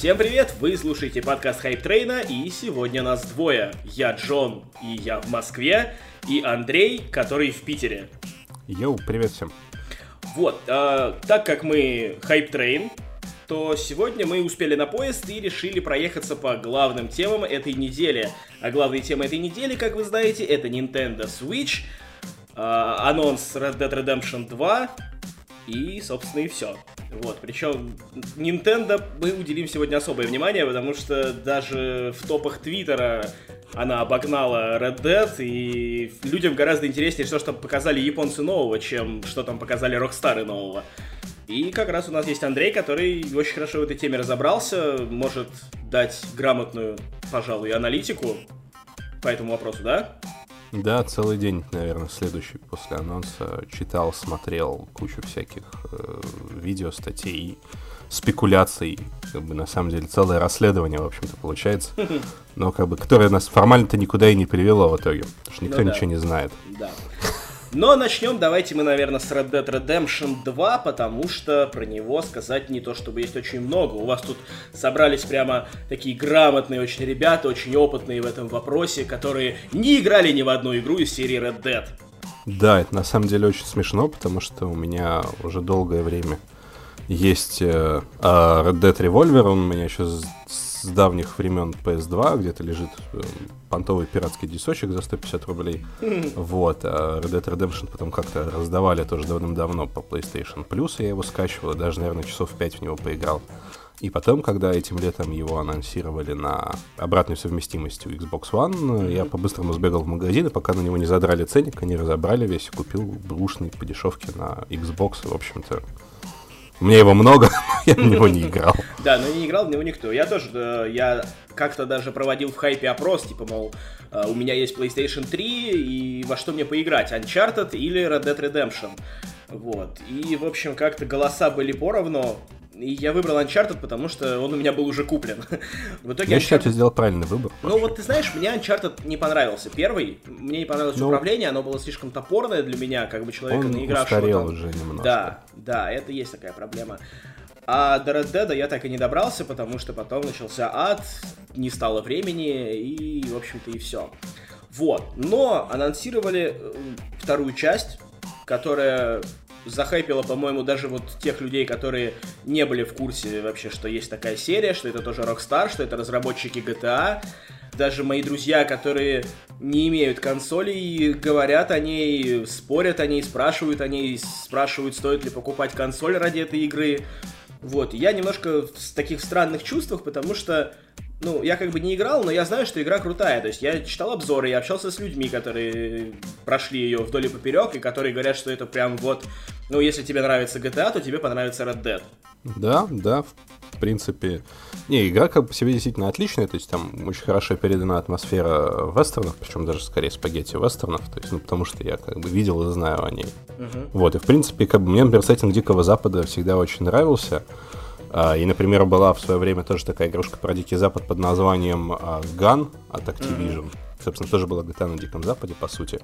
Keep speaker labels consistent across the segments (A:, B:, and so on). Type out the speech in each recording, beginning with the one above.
A: Всем привет! Вы слушаете подкаст Hype Train а, и сегодня нас двое. Я Джон, и я в Москве, и Андрей, который в Питере.
B: Йоу, привет всем.
A: Вот, э, так как мы Hype Train, то сегодня мы успели на поезд и решили проехаться по главным темам этой недели. А главные темы этой недели, как вы знаете, это Nintendo Switch, э, анонс Red Dead Redemption 2 и, собственно, и все. Вот, причем Nintendo мы уделим сегодня особое внимание, потому что даже в топах Твиттера она обогнала Red Dead, и людям гораздо интереснее, что, что показали японцы нового, чем что там показали Рокстары нового. И как раз у нас есть Андрей, который очень хорошо в этой теме разобрался, может дать грамотную, пожалуй, аналитику по этому вопросу, да?
B: Да, целый день, наверное, следующий после анонса читал, смотрел кучу всяких э, видео, статей, спекуляций. Как бы на самом деле целое расследование, в общем-то, получается. Но как бы, которое нас формально-то никуда и не привело в итоге. Потому что никто ну, да. ничего не знает.
A: Да. Но начнем давайте мы, наверное, с Red Dead Redemption 2, потому что про него сказать не то чтобы есть очень много. У вас тут собрались прямо такие грамотные очень ребята, очень опытные в этом вопросе, которые не играли ни в одну игру из серии Red Dead.
B: Да, это на самом деле очень смешно, потому что у меня уже долгое время есть э, а, Red Dead Revolver, он у меня еще с, с давних времен PS2, где-то лежит э, понтовый пиратский дисочек за 150 рублей. Вот. А Red Dead Redemption потом как-то раздавали тоже давным-давно по PlayStation Plus, я его скачивал, даже, наверное, часов 5 в него поиграл. И потом, когда этим летом его анонсировали на обратную совместимость у Xbox One, mm-hmm. я по-быстрому сбегал в магазин, и пока на него не задрали ценник, они разобрали весь, купил брушный по дешевке на Xbox, в общем-то, у меня его много, я в него не играл.
A: Да, но не играл в него никто. Я тоже, я как-то даже проводил в хайпе опрос, типа, мол, э, у меня есть PlayStation 3, и во что мне поиграть, Uncharted или Red Dead Redemption. Вот. И, в общем, как-то голоса были поровну. И я выбрал Uncharted, потому что он у меня был уже куплен.
B: В итоге я Uncharted... считаю, ты сделал правильный выбор.
A: Ну вот ты знаешь, мне Uncharted не понравился. Первый, мне не понравилось ну, управление, оно было слишком топорное для меня, как бы человека,
B: он
A: не игравшего.
B: Он уже немножко.
A: Да, да, это есть такая проблема. А до Red Dead я так и не добрался, потому что потом начался ад, не стало времени, и, в общем-то, и все. Вот. Но анонсировали э, вторую часть, которая захайпило, по-моему, даже вот тех людей, которые не были в курсе вообще, что есть такая серия, что это тоже Rockstar, что это разработчики GTA. Даже мои друзья, которые не имеют консолей, говорят о ней, спорят о ней, спрашивают о ней, спрашивают, стоит ли покупать консоль ради этой игры. Вот, я немножко в таких странных чувствах, потому что ну, я как бы не играл, но я знаю, что игра крутая. То есть я читал обзоры, я общался с людьми, которые прошли ее вдоль и поперек, и которые говорят, что это прям вот, ну, если тебе нравится GTA, то тебе понравится Red Dead.
B: Да, да, в принципе. Не, игра как бы себе действительно отличная, то есть там очень хорошо передана атмосфера вестернов, причем даже скорее спагетти вестернов, то есть, ну, потому что я как бы видел и знаю о ней. Uh-huh. Вот, и в принципе, как бы мне, например, сеттинг Дикого Запада всегда очень нравился. А, и, например, была в свое время тоже такая игрушка про Дикий Запад под названием Gun от Activision. Mm-hmm. Собственно, тоже была GTA на Диком Западе, по сути.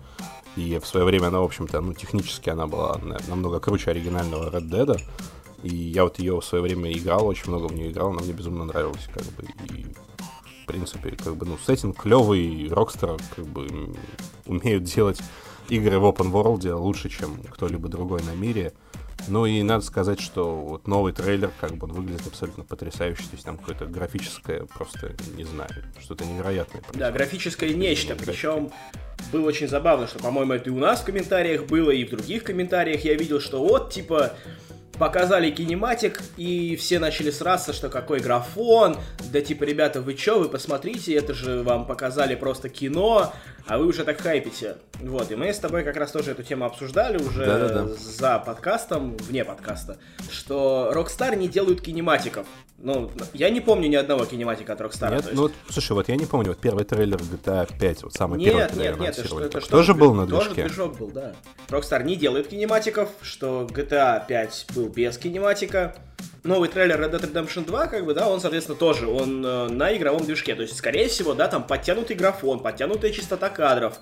B: И в свое время она, в общем-то, ну, технически она была намного круче оригинального Red Dead. И я вот ее в свое время играл, очень много в нее играл, она мне безумно нравилась, как бы. И, в принципе, как бы, ну, сеттинг клевый, Rockstar, как бы, умеют делать игры в open world лучше, чем кто-либо другой на мире. Ну и надо сказать, что вот новый трейлер, как бы он выглядит абсолютно потрясающе. То есть там какое-то графическое, просто, не знаю, что-то невероятное.
A: Да, графическое нечто. Причем было очень забавно, что, по-моему, это и у нас в комментариях было, и в других комментариях я видел, что вот, типа, показали кинематик, и все начали сраться, что какой графон, да типа, ребята, вы чё, вы посмотрите, это же вам показали просто кино, а вы уже так хайпите. Вот, и мы с тобой как раз тоже эту тему обсуждали уже Да-да-да. за подкастом, вне подкаста, что Rockstar не делают кинематиков. Ну, я не помню ни одного кинематика от Rockstar.
B: Нет, ну, вот, слушай, вот я не помню, вот первый трейлер GTA 5, вот самый нет, первый трейлер
A: Нет, нет, это, что, это что?
B: Тоже был на движке?
A: Тоже движок был, да. Rockstar не делает кинематиков, что GTA 5 был без кинематика. Новый трейлер Red Dead Redemption 2, как бы, да, он, соответственно, тоже, он э, на игровом движке. То есть, скорее всего, да, там подтянутый графон, подтянутая частота кадров,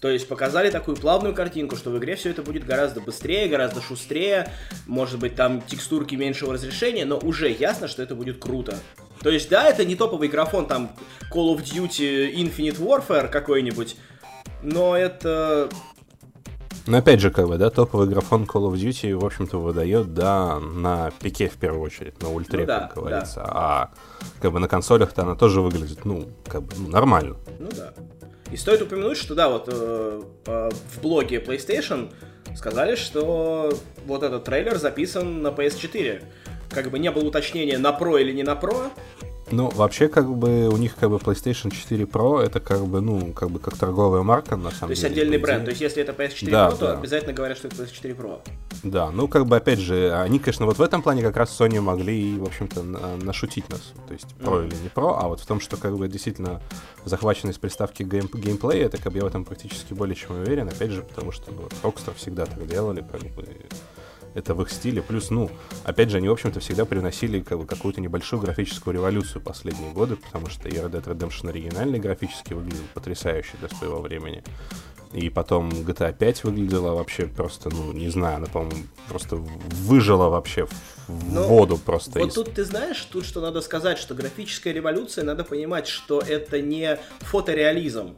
A: то есть показали такую плавную картинку, что в игре все это будет гораздо быстрее, гораздо шустрее, может быть там текстурки меньшего разрешения, но уже ясно, что это будет круто. То есть, да, это не топовый графон, там, Call of Duty Infinite Warfare какой-нибудь, но это
B: но опять же, как бы, да, топовый графон Call of Duty, в общем-то, выдает, да, на пике в первую очередь, на ультре, ну, да, как говорится. Да. А как бы на консолях-то она тоже выглядит, ну, как бы, ну, нормально.
A: Ну да. И стоит упомянуть, что да, вот э, э, в блоге PlayStation сказали, что вот этот трейлер записан на PS4. Как бы не было уточнения, на Pro или не на Pro,
B: ну, вообще, как бы, у них, как бы, PlayStation 4 Pro, это, как бы, ну, как бы, как торговая марка, на самом
A: деле. То есть, отдельный бренд. То есть, если это PS4 да, Pro, то да. обязательно говорят, что это PS4 Pro.
B: Да, ну, как бы, опять же, они, конечно, вот в этом плане как раз Sony могли, в общем-то, нашутить нас. То есть, Pro mm. или не Pro, а вот в том, что, как бы, действительно, захваченность приставки гейм, геймплея, это, как бы, я в этом практически более чем уверен, опять же, потому что, ну, Rockstar всегда так делали, как бы, это в их стиле. Плюс, ну, опять же, они, в общем-то, всегда приносили как бы, какую-то небольшую графическую революцию последние годы, потому что и Red Dead Redemption оригинальный графически выглядел потрясающе для своего времени. И потом GTA 5 выглядела вообще просто, ну, не знаю, она, по-моему, просто выжила вообще в Но ну, воду просто.
A: Вот из... тут ты знаешь, тут что надо сказать, что графическая революция, надо понимать, что это не фотореализм.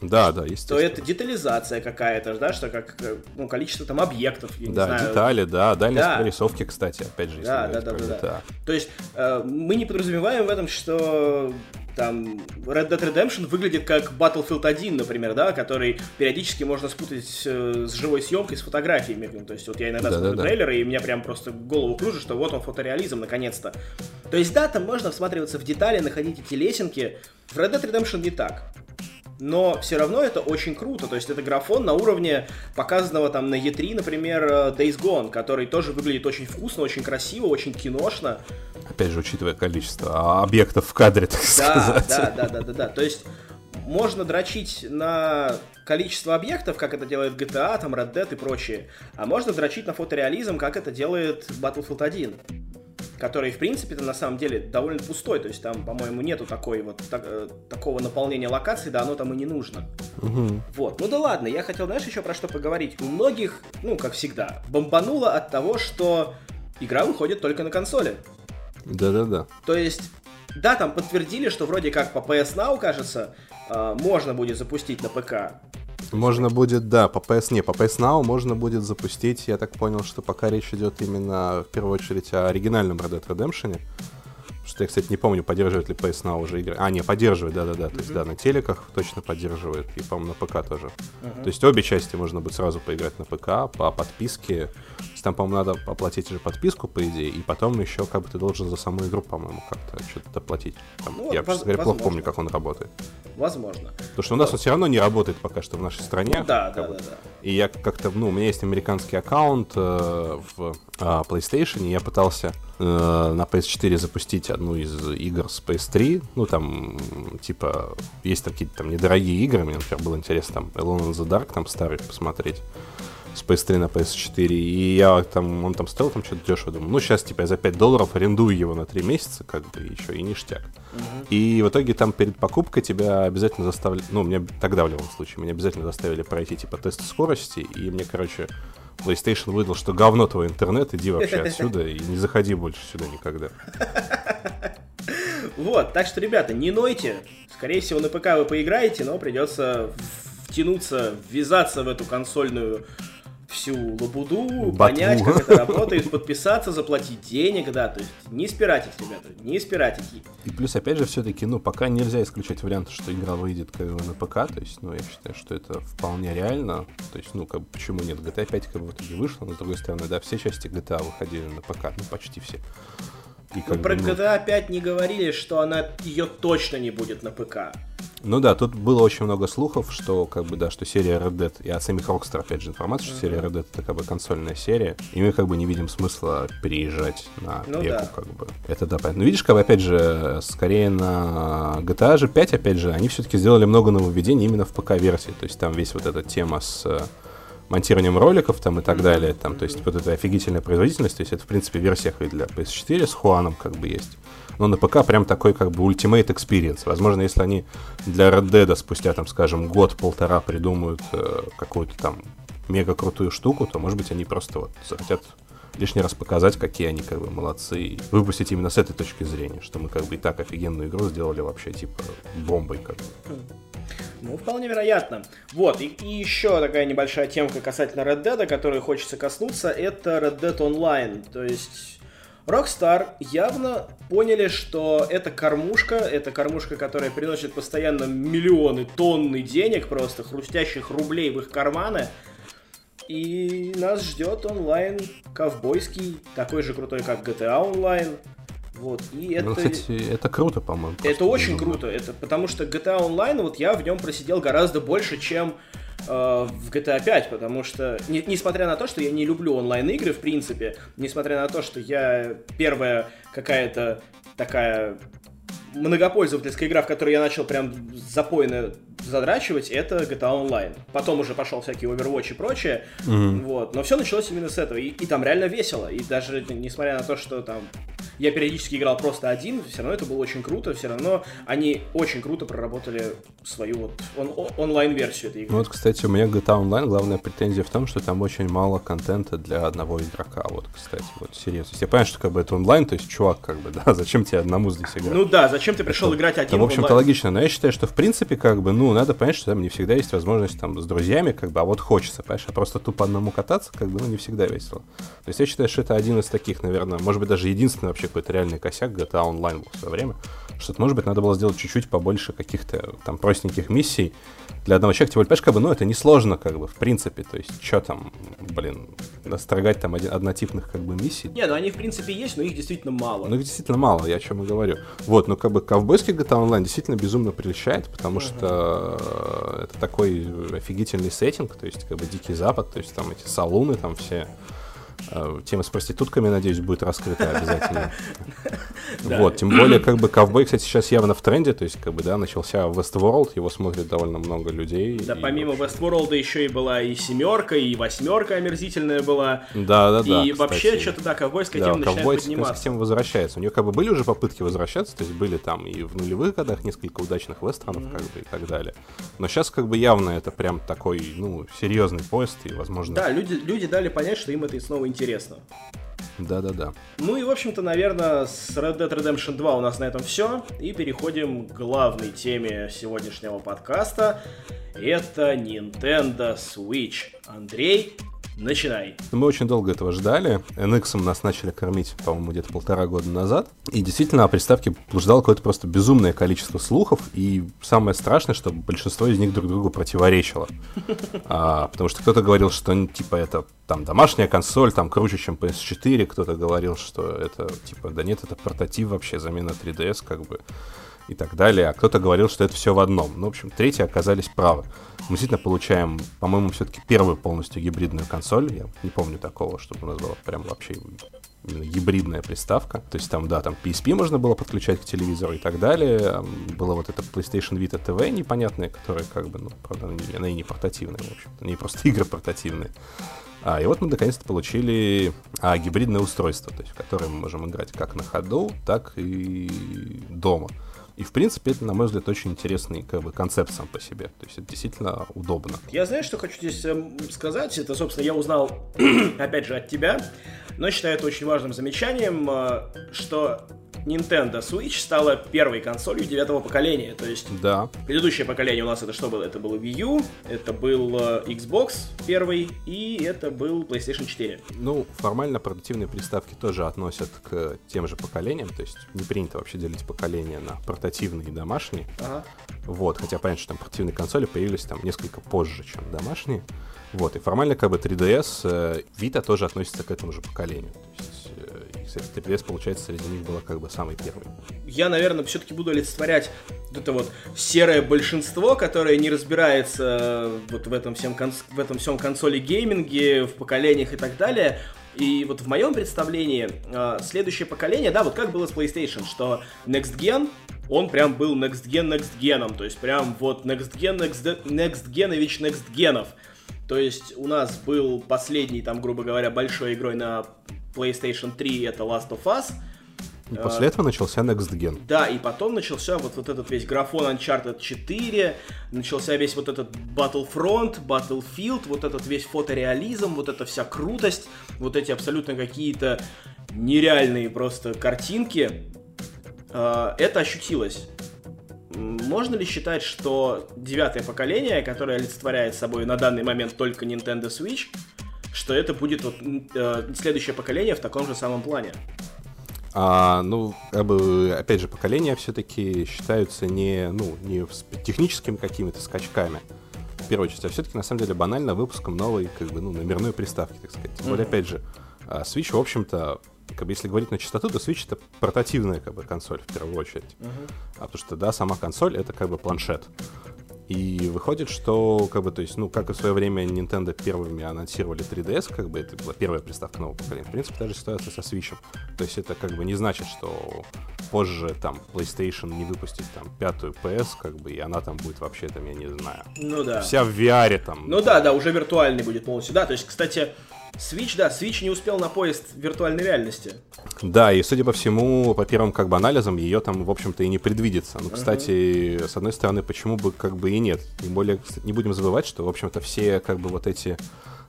B: Да, да, естественно.
A: То это детализация какая-то, да, что как ну, количество там объектов, я
B: да,
A: не знаю.
B: детали, да, дальность да. прорисовки, кстати, опять же,
A: да, да, да, да, да. То есть э, мы не подразумеваем в этом, что там Red Dead Redemption выглядит как Battlefield 1, например, да, который периодически можно спутать э, с живой съемкой, с фотографиями. То есть вот я иногда да, смотрю да, трейлеры, да. и меня прям просто голову кружит, что вот он фотореализм, наконец-то. То есть да, там можно всматриваться в детали, находить эти лесенки. В Red Dead Redemption не так но все равно это очень круто. То есть это графон на уровне показанного там на E3, например, э, Days Gone, который тоже выглядит очень вкусно, очень красиво, очень киношно.
B: Опять же, учитывая количество объектов в кадре, так
A: да,
B: сказать.
A: Да, да, да, да, да. То есть можно дрочить на количество объектов, как это делает GTA, там Red Dead и прочее, а можно дрочить на фотореализм, как это делает Battlefield 1 который, в принципе, на самом деле довольно пустой. То есть там, по-моему, нету такой вот так, э, такого наполнения локаций, да оно там и не нужно. Угу. Вот. Ну да ладно, я хотел, знаешь, еще про что поговорить. У многих, ну, как всегда, бомбануло от того, что игра выходит только на консоли.
B: Да-да-да.
A: То есть, да, там подтвердили, что вроде как по PS Now, кажется, э, можно будет запустить на ПК.
B: Можно будет, да, по PS, не, по PS Now можно будет запустить, я так понял, что пока речь идет именно в первую очередь о оригинальном Red Dead Redemption, что я, кстати, не помню, поддерживает ли PS Now уже игры. А, не, поддерживает, да-да-да. То есть, да, на телеках точно поддерживает. И, по-моему, на ПК тоже. То есть, обе части можно будет сразу поиграть на ПК по подписке. То есть, там, по-моему, надо оплатить уже подписку, по идее. И потом еще, как бы, ты должен за саму игру, по-моему, как-то что-то оплатить. Там, ну, я, воз- говоря, плохо помню, как он работает.
A: Возможно.
B: Потому что у нас он все равно не работает пока что в нашей стране. Ну,
A: да, да, бы. да, да.
B: И я как-то, ну, у меня есть американский аккаунт э, в PlayStation, я пытался э, на PS4 запустить одну из игр с PS3. Ну, там, типа, есть какие-то там недорогие игры. Мне, например, было интересно там Alone in the Dark там старый посмотреть с PS3 на PS4. И я там, он там стоил там что-то дешево. Думаю, ну, сейчас, типа, я за 5 долларов арендую его на 3 месяца, как бы, еще и ништяк. И в итоге там перед покупкой тебя обязательно заставили, ну, мне тогда в любом случае, меня обязательно заставили пройти, типа, тест скорости, и мне, короче, PlayStation выдал, что говно твой интернет, иди вообще отсюда и не заходи больше сюда никогда.
A: Вот, так что, ребята, не нойте. Скорее всего, на ПК вы поиграете, но придется втянуться, ввязаться в эту консольную всю лабуду, Батву. понять, как это работает, подписаться, заплатить денег, да, то есть не спиратить, ребята, не спиратить.
B: И плюс, опять же, все-таки, ну, пока нельзя исключать вариант, что игра выйдет как бы на ПК, то есть, ну, я считаю, что это вполне реально, то есть, ну, как бы, почему нет, GTA 5 как бы в итоге вышла, но, с другой стороны, да, все части GTA выходили на ПК, ну, почти все.
A: И ну, про ну... GTA 5 не говорили, что она ее точно не будет на ПК.
B: Ну да, тут было очень много слухов, что как бы да, что серия Red Dead, и от самих Rockstar опять же информация, что серия Red Dead это как бы консольная серия, и мы как бы не видим смысла переезжать на ну, пеку, да. как бы. Это да, понятно. Но видишь, как бы опять же, скорее на GTA же 5, опять же, они все-таки сделали много нововведений именно в ПК-версии, то есть там весь вот эта тема с э, монтированием роликов там и так далее, там, то есть вот эта офигительная производительность, то есть это, в принципе, версиях и для PS4 с Хуаном как бы есть но на ПК прям такой как бы Ultimate Experience. Возможно, если они для Red Dead спустя, там, скажем, год-полтора придумают э, какую-то там мега крутую штуку, то, может быть, они просто вот захотят лишний раз показать, какие они как бы молодцы, и выпустить именно с этой точки зрения, что мы как бы и так офигенную игру сделали вообще типа бомбой как бы.
A: Ну, вполне вероятно. Вот, и, и еще такая небольшая темка касательно Red Dead, которой хочется коснуться, это Red Dead Online. То есть Rockstar явно поняли, что это кормушка, это кормушка, которая приносит постоянно миллионы, тонны денег, просто хрустящих рублей в их карманы. И нас ждет онлайн ковбойский, такой же крутой, как GTA Online. Вот, и
B: ну, это... кстати, это круто, по-моему.
A: Это очень круто, это потому что GTA Online, вот я в нем просидел гораздо больше, чем э, в GTA 5, потому что, не, несмотря на то, что я не люблю онлайн-игры, в принципе, несмотря на то, что я первая какая-то такая многопользовательская игра, в которой я начал прям запойно задрачивать, это GTA Online. Потом уже пошел всякий Overwatch и прочее. Mm-hmm. Вот. Но все началось именно с этого. И, и там реально весело. И даже несмотря на то, что там я периодически играл просто один, все равно это было очень круто, все равно они очень круто проработали свою вот он, онлайн-версию этой игры.
B: Ну вот, кстати, у меня GTA Online главная претензия в том, что там очень мало контента для одного игрока, вот, кстати, вот, серьезно. Я понимаю, что как бы это онлайн, то есть, чувак, как бы, да, зачем тебе одному здесь играть?
A: Ну да, зачем ты пришел это, играть один
B: там, в общем-то, логично, но я считаю, что, в принципе, как бы, ну, надо понять, что там не всегда есть возможность там с друзьями, как бы, а вот хочется, понимаешь, а просто тупо одному кататься, как бы, ну, не всегда весело. То есть я считаю, что это один из таких, наверное, может быть, даже единственный вообще какой-то реальный косяк GTA Online был в свое время, что может быть, надо было сделать чуть-чуть побольше каких-то там простеньких миссий для одного человека. Тем более, понимаешь, как бы, ну, это несложно, как бы, в принципе. То есть, что там, блин, настрогать там один, однотипных, как бы, миссий.
A: Не, ну они, в принципе, есть, но их действительно мало.
B: Ну, их действительно мало, я о чем и говорю. Вот, ну, как бы, ковбойский GTA Online действительно безумно прельщает, потому uh-huh. что это такой офигительный сеттинг, то есть, как бы, Дикий Запад, то есть, там эти салуны, там все. Э, тема с проститутками, надеюсь, будет раскрыта обязательно. Вот, тем более, как бы, ковбой, кстати, сейчас явно в тренде, то есть, как бы, да, начался Westworld, его смотрит довольно много людей.
A: Да, помимо Westworld еще и была и семерка, и восьмерка омерзительная была.
B: Да, да, да.
A: И вообще, что-то, да, ковбойская тема начинает подниматься.
B: тема возвращается. У нее, как бы, были уже попытки возвращаться, то есть, были там и в нулевых годах несколько удачных вестернов, как бы, и так далее. Но сейчас, как бы, явно это прям такой, ну, серьезный поезд, и, возможно...
A: Да, люди, люди дали понять, что им это и снова интересно.
B: Да-да-да.
A: Ну и, в общем-то, наверное, с Red Dead Redemption 2 у нас на этом все. И переходим к главной теме сегодняшнего подкаста. Это Nintendo Switch. Андрей, Начинай.
B: Мы очень долго этого ждали. NX нас начали кормить, по-моему, где-то полтора года назад. И действительно о приставке блуждало какое-то просто безумное количество слухов. И самое страшное, что большинство из них друг другу противоречило. А, потому что кто-то говорил, что типа это там домашняя консоль, там круче, чем PS4. Кто-то говорил, что это типа, да нет, это портатив вообще, замена 3DS как бы и так далее, а кто-то говорил, что это все в одном. Ну, в общем, третьи оказались правы. Мы действительно получаем, по-моему, все-таки первую полностью гибридную консоль. Я не помню такого, чтобы у нас была прям вообще гибридная приставка. То есть там, да, там PSP можно было подключать к телевизору и так далее. Было вот это PlayStation Vita TV непонятное, которое как бы, ну, правда, она и не портативная, в общем-то. Не просто игры портативные. А, и вот мы наконец-то получили а, гибридное устройство, то есть в которое мы можем играть как на ходу, так и дома. И, в принципе, это, на мой взгляд, очень интересный как бы, концепт сам по себе. То есть это действительно удобно.
A: Я знаю, что хочу здесь эм, сказать. Это, собственно, я узнал, опять же, от тебя. Но считаю это очень важным замечанием, э, что Nintendo Switch стала первой консолью девятого поколения. То есть
B: да.
A: предыдущее поколение у нас это что было? Это был Wii U, это был э, Xbox первый и это был PlayStation 4.
B: Ну, формально портативные приставки тоже относят к тем же поколениям. То есть не принято вообще делить поколения на портативные и домашние. Ага. Вот, хотя понятно, что там портативные консоли появились там несколько позже, чем домашние. Вот, и формально как бы 3DS, э, Vita тоже относится к этому же поколению. То есть кстати, 3DS, получается, среди них была как бы самый первый.
A: Я, наверное, все-таки буду олицетворять это вот серое большинство, которое не разбирается э, вот в этом всем, конс... в этом всем консоли гейминге, в поколениях и так далее. И вот в моем представлении э, следующее поколение, да, вот как было с PlayStation, что Next Gen, он прям был Next Gen Next Gen, то есть прям вот Next Gen Next, next Genovich Next Genов. То есть у нас был последний, там, грубо говоря, большой игрой на PlayStation 3 это Last of Us.
B: И после этого начался Next Gen.
A: Да, и потом начался вот, вот этот весь графон Uncharted 4, начался весь вот этот Battlefront, Battlefield, вот этот весь фотореализм, вот эта вся крутость, вот эти абсолютно какие-то нереальные просто картинки. Э, это ощутилось. Можно ли считать, что девятое поколение, которое олицетворяет собой на данный момент только Nintendo Switch, что это будет вот, э, следующее поколение в таком же самом плане?
B: А, ну, опять же, поколения все-таки считаются не, ну, не техническими какими-то скачками, в первую очередь, а все-таки, на самом деле, банально выпуском новой, как бы, ну, номерной приставки, так сказать. Тем более, mm-hmm. опять же, а, Switch, в общем-то, как бы, если говорить на чистоту, то Switch это портативная, как бы, консоль, в первую очередь. Uh-huh. А потому что, да, сама консоль это, как бы, планшет. И выходит, что, как бы, то есть, ну, как и в свое время Nintendo первыми анонсировали 3DS, как бы, это была первая приставка нового поколения. В принципе, та же ситуация со Switch. То есть, это, как бы, не значит, что позже, там, PlayStation не выпустит, там, пятую PS, как бы, и она там будет вообще, там, я не знаю.
A: Ну, да.
B: Вся в VR, там.
A: Ну, да, да, уже виртуальный будет полностью. Да, то есть, кстати, Switch, да, Switch не успел на поезд виртуальной реальности.
B: Да, и судя по всему, по первым как бы анализам, ее там, в общем-то, и не предвидится. Ну, кстати, uh-huh. с одной стороны, почему бы как бы и нет. Тем более, не будем забывать, что, в общем-то, все как бы вот эти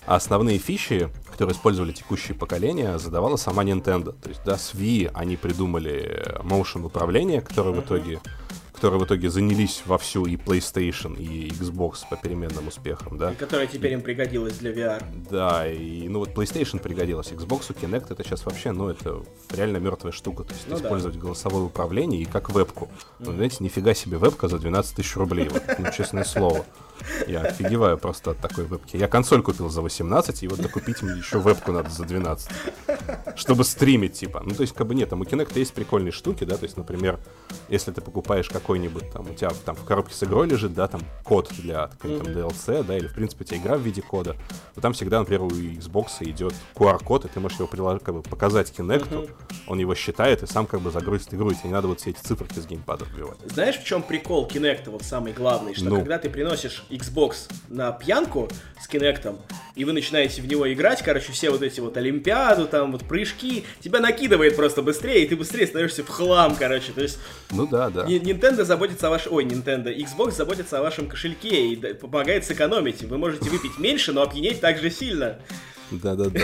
B: основные фичи, которые использовали текущие поколения, задавала сама Nintendo. То есть, да, с Wii они придумали motion управление, которое uh-huh. в итоге которые в итоге занялись вовсю и PlayStation, и Xbox по переменным успехам, да. И
A: которая теперь им пригодилась для VR.
B: Да, и ну вот PlayStation пригодилась, Xbox Kinect это сейчас вообще, ну это реально мертвая штука, то есть ну, использовать да. голосовое управление и как вебку. Mm-hmm. Ну, знаете, нифига себе вебка за 12 тысяч рублей, вот, ну, честное слово. Я офигеваю просто от такой вебки. Я консоль купил за 18, и вот докупить мне еще вебку надо за 12. Чтобы стримить, типа. Ну, то есть, как бы нет, там у Kinect есть прикольные штуки, да, то есть, например, если ты покупаешь какой-нибудь, там, у тебя там в коробке с игрой лежит, да, там, код для там DLC, да, или, в принципе, у тебя игра в виде кода, то там всегда, например, у Xbox идет QR-код, и ты можешь его прилож... как бы, показать Kinect, он его считает и сам как бы загрузит игру, и тебе не надо вот все эти циферки с геймпада вбивать.
A: Знаешь, в чем прикол Kinect, вот самый главный, что ну. когда ты приносишь Xbox на пьянку с Кинектом, и вы начинаете в него играть, короче, все вот эти вот Олимпиаду, там вот прыжки, тебя накидывает просто быстрее, и ты быстрее становишься в хлам, короче, то есть...
B: Ну да, да.
A: Nintendo заботится о вашем... Ой, Nintendo, Xbox заботится о вашем кошельке и помогает сэкономить. Вы можете выпить меньше, но опьянеть так же сильно.
B: Да-да-да.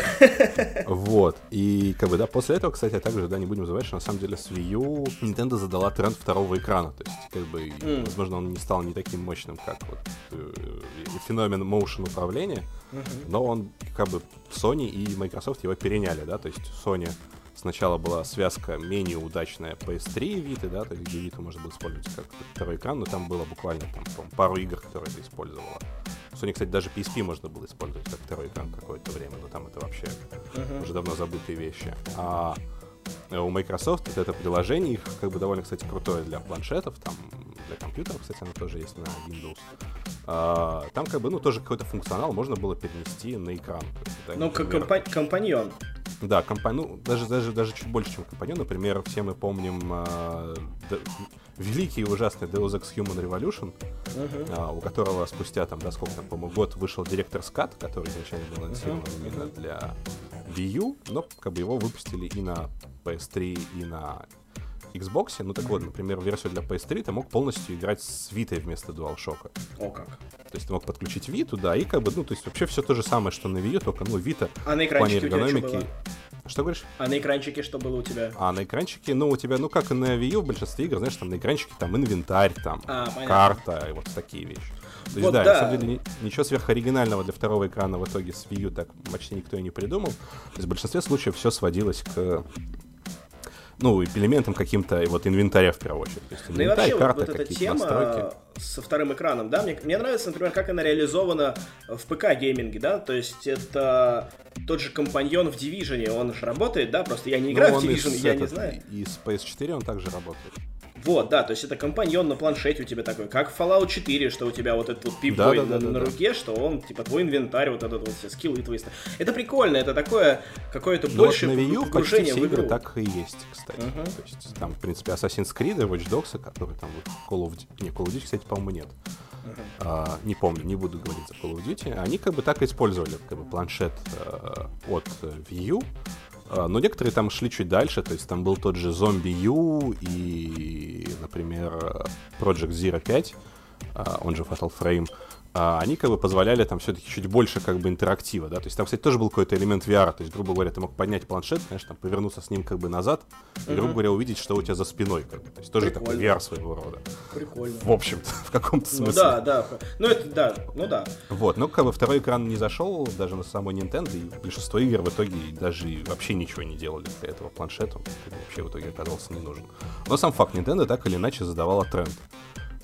B: Вот. И как бы, да, после этого, кстати, также, да, не будем забывать, что на самом деле с Wii U Nintendo задала тренд второго экрана. То есть, как бы, mm. возможно, он не стал не таким мощным, как вот э, феномен motion управления, mm-hmm. но он, как бы, Sony и Microsoft его переняли, да, то есть Sony сначала была связка менее удачная PS3 и Vita, да, то есть где Vita можно было использовать как второй экран, но там было буквально там пару игр, которые это использовала. Sony, кстати, даже PSP можно было использовать как второй экран какое-то время, но там это вообще uh-huh. уже давно забытые вещи. А у Microsoft вот это приложение, их как бы довольно, кстати, крутое для планшетов, там для компьютеров, кстати, оно тоже есть на Windows. А, там как бы, ну, тоже какой-то функционал можно было перенести на экран.
A: Есть, да, ну, как компа- компаньон.
B: Да, компан... ну, даже, даже, даже чуть больше, чем компаньон. Например, все мы помним а, великий и ужасный Deus Ex Human Revolution, uh-huh. а, у которого спустя, там, да, сколько там, по-моему, год вышел директор Scott, который изначально был анонсирован uh-huh. именно для Wii U, но как бы его выпустили и на PS3, и на Xbox. Ну так вот, например, версию для PS3 ты мог полностью играть с Vita вместо DualShock.
A: О как.
B: То есть ты мог подключить Vita, туда и как бы, ну, то есть вообще все то же самое, что на Wii только, ну, Vita
A: а на в плане
B: эргономики что говоришь?
A: А на экранчике что было у тебя?
B: А на экранчике, ну, у тебя, ну, как и на Wii U, в большинстве игр, знаешь, там на экранчике там инвентарь, там, а, карта, и вот такие вещи. То есть, вот, да, да, на самом деле, ничего сверхоригинального для второго экрана в итоге с Wii U так почти никто и не придумал. То есть в большинстве случаев все сводилось к ну, элементом каким-то вот инвентаря в первую очередь. То есть
A: инвентарь, ну и вообще, карта, вот эта тема настройки. со вторым экраном, да, мне, мне нравится, например, как она реализована в ПК-гейминге, да, то есть это тот же компаньон в Division, он же работает, да, просто я не ну, играю ну, в Division, я этот, не знаю.
B: И с PS4 он также работает.
A: Вот, да, то есть это компаньон на планшете у тебя такой, как в Fallout 4, что у тебя вот этот вот Pip-Boy да, да, на, да, на да, руке, что он, типа, твой инвентарь, вот этот вот все скиллы твои. Это прикольно, это такое какое-то больше
B: вот на Wii U почти все игры так и есть, кстати. Uh-huh. То есть там, в принципе, Assassin's Creed и Watch Dogs, которые там вот Call of Duty, не, Call of Duty, кстати, по-моему, нет. Uh-huh. А, не помню, не буду говорить за Call of Duty. Они как бы так и использовали как бы планшет э, от Wii U, А, но некоторые там шли чуть дальше, то есть там был тот же Zombie U и, например, Project Zero 5, а, он же Fatal Frame, а, они как бы позволяли там все-таки чуть больше как бы интерактива, да, то есть там, кстати, тоже был какой-то элемент VR, то есть, грубо говоря, ты мог поднять планшет, конечно, там, повернуться с ним как бы назад и, грубо говоря, увидеть, что у тебя за спиной, как бы, то есть тоже Прикольно. такой VR своего рода.
A: Прикольно.
B: В общем-то, в каком-то ну смысле.
A: Ну да, да, ну это, да, ну да.
B: Вот, ну как бы второй экран не зашел даже на самой Nintendo, и большинство игр в итоге даже вообще ничего не делали для этого планшета, он вообще в итоге оказался не нужен. Но сам факт, Nintendo так или иначе задавала тренд.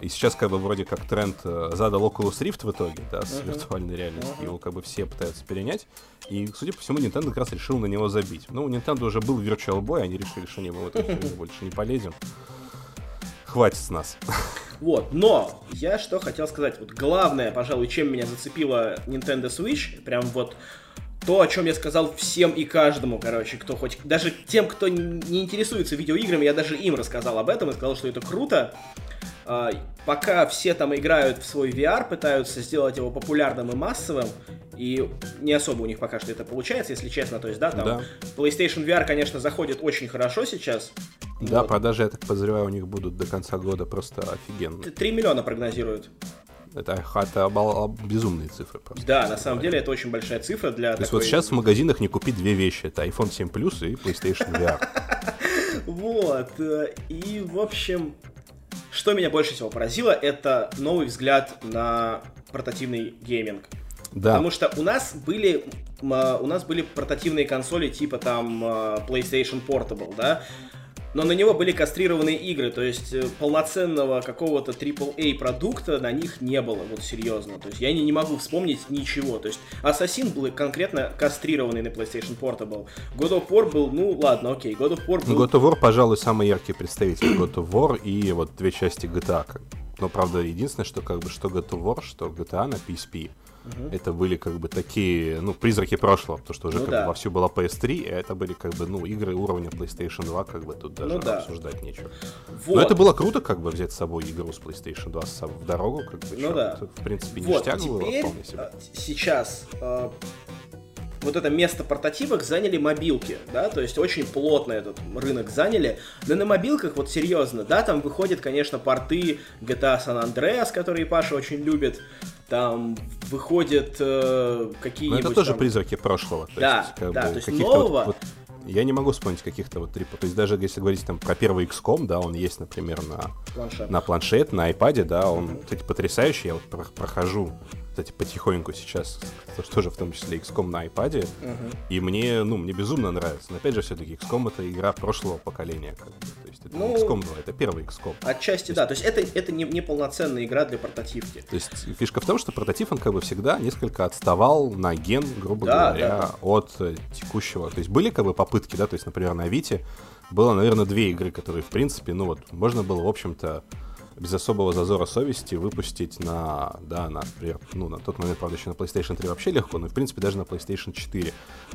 B: И сейчас как бы вроде как тренд э, задал Oculus Rift в итоге, да, с uh-huh. виртуальной реальностью. Uh-huh. Его как бы все пытаются перенять. И, судя по всему, Nintendo как раз решил на него забить. Ну, у Nintendo уже был Virtual Boy, они решили, что не, мы в это больше не полезем. Хватит с нас.
A: Вот, но я что хотел сказать. Вот главное, пожалуй, чем меня зацепила Nintendo Switch, прям вот то, о чем я сказал всем и каждому, короче, кто хоть... Даже тем, кто не интересуется видеоиграми, я даже им рассказал об этом и сказал, что это круто. А, пока все там играют в свой VR, пытаются сделать его популярным и массовым, и не особо у них пока что это получается, если честно. То есть, да, там да. PlayStation VR, конечно, заходит очень хорошо сейчас.
B: Да, вот. продажи, я так подозреваю, у них будут до конца года просто офигенные.
A: 3 миллиона прогнозируют.
B: Это, это обал, безумные цифры просто.
A: Да, на самом деле это очень большая цифра для
B: То такой... есть вот сейчас в магазинах не купить две вещи. Это iPhone 7 Plus и PlayStation VR.
A: Вот. Э, и, в общем, что меня больше всего поразило, это новый взгляд на портативный гейминг. Да. Потому что у нас были у нас были портативные консоли типа там а, PlayStation Portable, да, но на него были кастрированные игры, то есть э, полноценного какого-то AAA продукта на них не было, вот серьезно. То есть я не, не могу вспомнить ничего. То есть Assassin был конкретно кастрированный на PlayStation Portable. God of War был, ну ладно, окей, God of War был...
B: God of War, пожалуй, самый яркий представитель God of War и вот две части GTA. Но, правда, единственное, что как бы что God of War, что GTA на PSP Угу. Это были как бы такие, ну, призраки прошлого, потому что уже ну, как да. бы вовсю была PS3, и это были как бы, ну, игры уровня PlayStation 2, как бы тут даже ну, да. обсуждать нечего. Вот. Но это было круто, как бы взять с собой игру с PlayStation 2 в дорогу, как бы.
A: Ну да.
B: Это, в принципе, ништяк вот,
A: было вполне себе. А, сейчас а, вот это место портативок заняли мобилки, да, то есть очень плотно этот рынок заняли, но на мобилках, вот серьезно, да, там выходят, конечно, порты GTA San Andreas, которые Паша очень любит, там выходят э, какие-нибудь...
B: Но это тоже
A: там...
B: призраки прошлого.
A: То да, есть, как да, бы, то есть нового... Вот, вот,
B: я не могу вспомнить каких-то вот трипов. То есть даже если говорить там про первый XCOM, да, он есть, например, на планшет, на, планшет, на iPad, да, он, кстати, потрясающий. Я вот прохожу кстати, потихоньку сейчас, тоже в том числе XCOM на iPad, uh-huh. и мне, ну, мне безумно нравится. Но опять же, все-таки XCOM это игра прошлого поколения, как бы. То есть это ну, не XCOM 2, это первый XCOM.
A: Отчасти, то да. То есть это, это не, не полноценная игра для портативки.
B: То есть фишка в том, что портатив, он как бы всегда несколько отставал на ген, грубо да, говоря, да. от э, текущего. То есть были как бы попытки, да, то есть, например, на Вите было, наверное, две игры, которые, в принципе, ну вот, можно было, в общем-то, без особого зазора совести выпустить на, да, на, например, ну, на тот момент, правда, еще на PlayStation 3 вообще легко, но, в принципе, даже на PlayStation 4.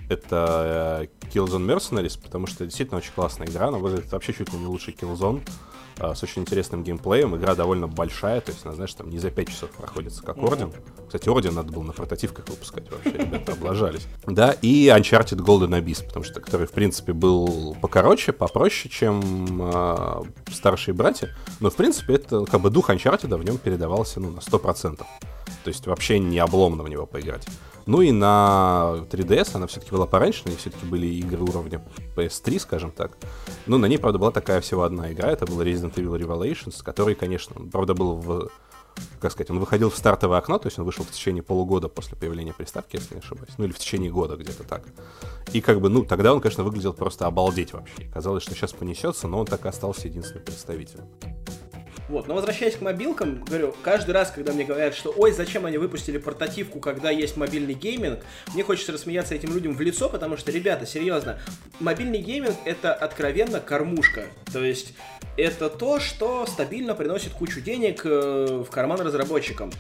B: Это э, Killzone Mercenaries, потому что действительно очень классная игра, но выглядит вообще чуть ли не лучший Killzone. А, с очень интересным геймплеем. Игра довольно большая, то есть она, знаешь, там не за 5 часов проходится, как Орден. Кстати, Орден надо было на портативках выпускать вообще, ребята облажались. Да, и Uncharted Golden Abyss, потому что который, в принципе, был покороче, попроще, чем э, старшие братья. Но, в принципе, это как бы дух Uncharted в нем передавался, ну, на 100%. То есть вообще не обломно в него поиграть. Ну и на 3DS она все-таки была пораньше, и все-таки были игры уровня PS3, скажем так. Ну, на ней, правда, была такая всего одна игра, это был Resident Evil Revelations, который, конечно, правда, был в как сказать, он выходил в стартовое окно, то есть он вышел в течение полугода после появления приставки, если не ошибаюсь, ну или в течение года где-то так. И как бы, ну, тогда он, конечно, выглядел просто обалдеть вообще. Казалось, что сейчас понесется, но он так и остался единственным представителем.
A: Вот, но возвращаясь к мобилкам, говорю, каждый раз, когда мне говорят, что ой, зачем они выпустили портативку, когда есть мобильный гейминг, мне хочется рассмеяться этим людям в лицо, потому что, ребята, серьезно, мобильный гейминг это откровенно кормушка. То есть это то, что стабильно приносит кучу денег э, в карман разработчикам.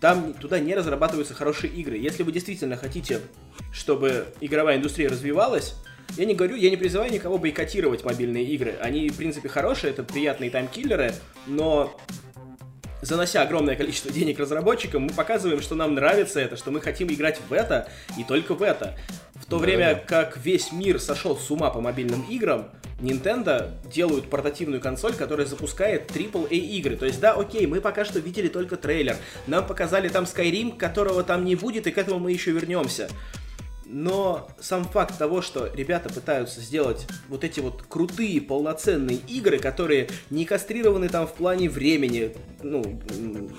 A: Там туда не разрабатываются хорошие игры. Если вы действительно хотите, чтобы игровая индустрия развивалась, я не говорю, я не призываю никого бойкотировать мобильные игры. Они, в принципе, хорошие, это приятные таймкиллеры, но занося огромное количество денег разработчикам, мы показываем, что нам нравится это, что мы хотим играть в это и только в это. В то да, время да. как весь мир сошел с ума по мобильным играм, Nintendo делают портативную консоль, которая запускает AAA игры. То есть, да, окей, мы пока что видели только трейлер. Нам показали там Skyrim, которого там не будет, и к этому мы еще вернемся. Но сам факт того, что ребята пытаются сделать вот эти вот крутые полноценные игры, которые не кастрированы там в плане времени, ну,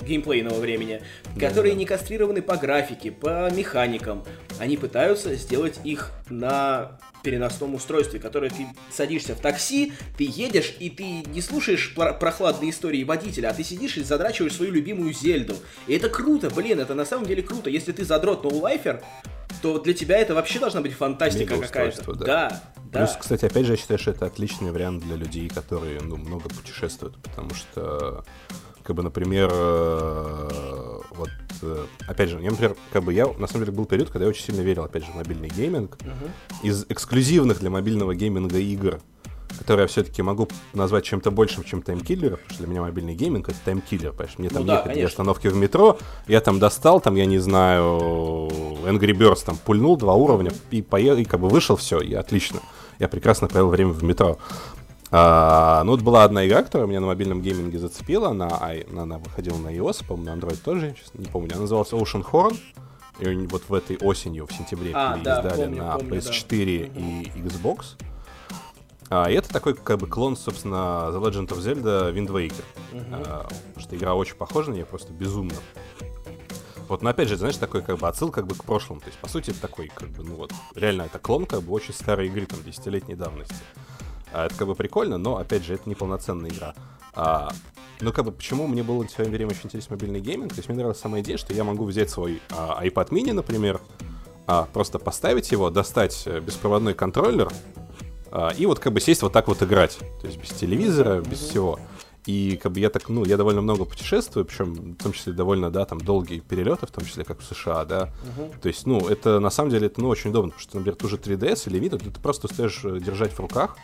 A: геймплейного времени, да, которые да. не кастрированы по графике, по механикам, они пытаются сделать их на переносном устройстве, которое ты садишься в такси, ты едешь, и ты не слушаешь прохладные истории водителя, а ты сидишь и задрачиваешь свою любимую Зельду. И это круто, блин, это на самом деле круто. Если ты задрот no-lifer, то для тебя это вообще должна быть фантастика какая-то. Да. да,
B: да. Плюс, кстати, опять же, я считаю, что это отличный вариант для людей, которые ну, много путешествуют, потому что как бы, например, э, вот, э, опять же, я, например, как бы я, на самом деле, был период, когда я очень сильно верил, опять же, в мобильный гейминг. Uh-huh. Из эксклюзивных для мобильного гейминга игр который я все-таки могу назвать чем-то большим, чем time killer, потому что для меня мобильный гейминг это time killer, понимаешь? Мне там ну, ехать да, две остановки в метро, я там достал, там, я не знаю, Angry Birds там пульнул два уровня и поехал, и как бы вышел, все, и отлично. Я прекрасно провел время в метро. А, ну, вот была одна игра, которая меня на мобильном гейминге зацепила, она, она выходила на iOS, по-моему, на Android тоже, я сейчас не помню, она называлась Ocean Horn, и вот в этой осенью, в сентябре, а, да, издали помню, на помню, PS4 да. и Xbox. А, и это такой, как бы, клон, собственно, The Legend of Zelda Wind Waker. Uh-huh. А, потому что игра очень похожа на нее, просто безумно. Вот, но опять же, знаешь, такой как бы отсыл как бы к прошлому. То есть, по сути, это такой, как бы, ну вот, реально это клон как бы очень старой игры, там, десятилетней давности. А, это как бы прикольно, но, опять же, это не полноценная игра. А, ну, как бы, почему мне было в свое время очень интересен мобильный гейминг? То есть, мне нравилась сама идея, что я могу взять свой а, iPad mini, например, а, просто поставить его, достать э, беспроводной контроллер, а, и вот как бы сесть вот так вот играть. То есть без телевизора, без всего. И как бы я так, ну, я довольно много путешествую, причем в том числе довольно, да, там долгие перелеты, в том числе как в США, да. Uh-huh. То есть, ну, это на самом деле это, ну, очень удобно, потому что, например, ту же 3DS или Vita, ты просто устаешь э, держать в руках,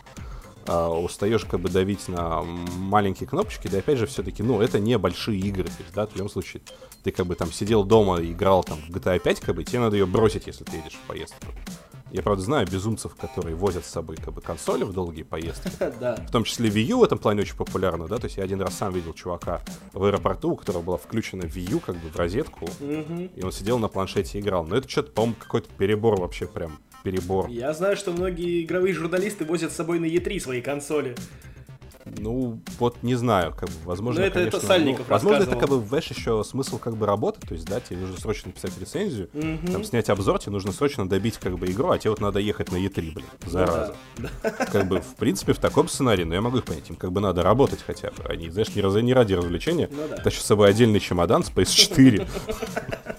B: устаешь как бы давить на маленькие кнопочки, да, опять же, все-таки, ну, это не большие игры, то есть, да, в любом случае, ты как бы там сидел дома и играл там в GTA 5, как бы, тебе надо ее бросить, если ты едешь в поездку. Я, правда, знаю безумцев, которые возят с собой как бы консоли в долгие поездки. да. В том числе Wii U в этом плане очень популярно, да, то есть я один раз сам видел чувака в аэропорту, у которого была включена Wii U как бы в розетку, и он сидел на планшете и играл. Но это что-то, по-моему, какой-то перебор вообще прям перебор.
A: Я знаю, что многие игровые журналисты возят с собой на E3 свои консоли.
B: Ну, вот не знаю, как бы, возможно,
A: Но ну, это,
B: конечно,
A: это Сальников
B: ну, Возможно, это, как бы, знаешь, еще смысл, как бы, работы, то есть, да, тебе нужно срочно написать рецензию, mm-hmm. там, снять обзор, тебе нужно срочно добить, как бы, игру, а тебе вот надо ехать на E3, блин, зараза. Ну, да. Как бы, в принципе, в таком сценарии, но я могу их понять, им, как бы, надо работать хотя бы, они, знаешь, не, раз, не ради развлечения, ну, да. тащат с собой отдельный чемодан с PS4.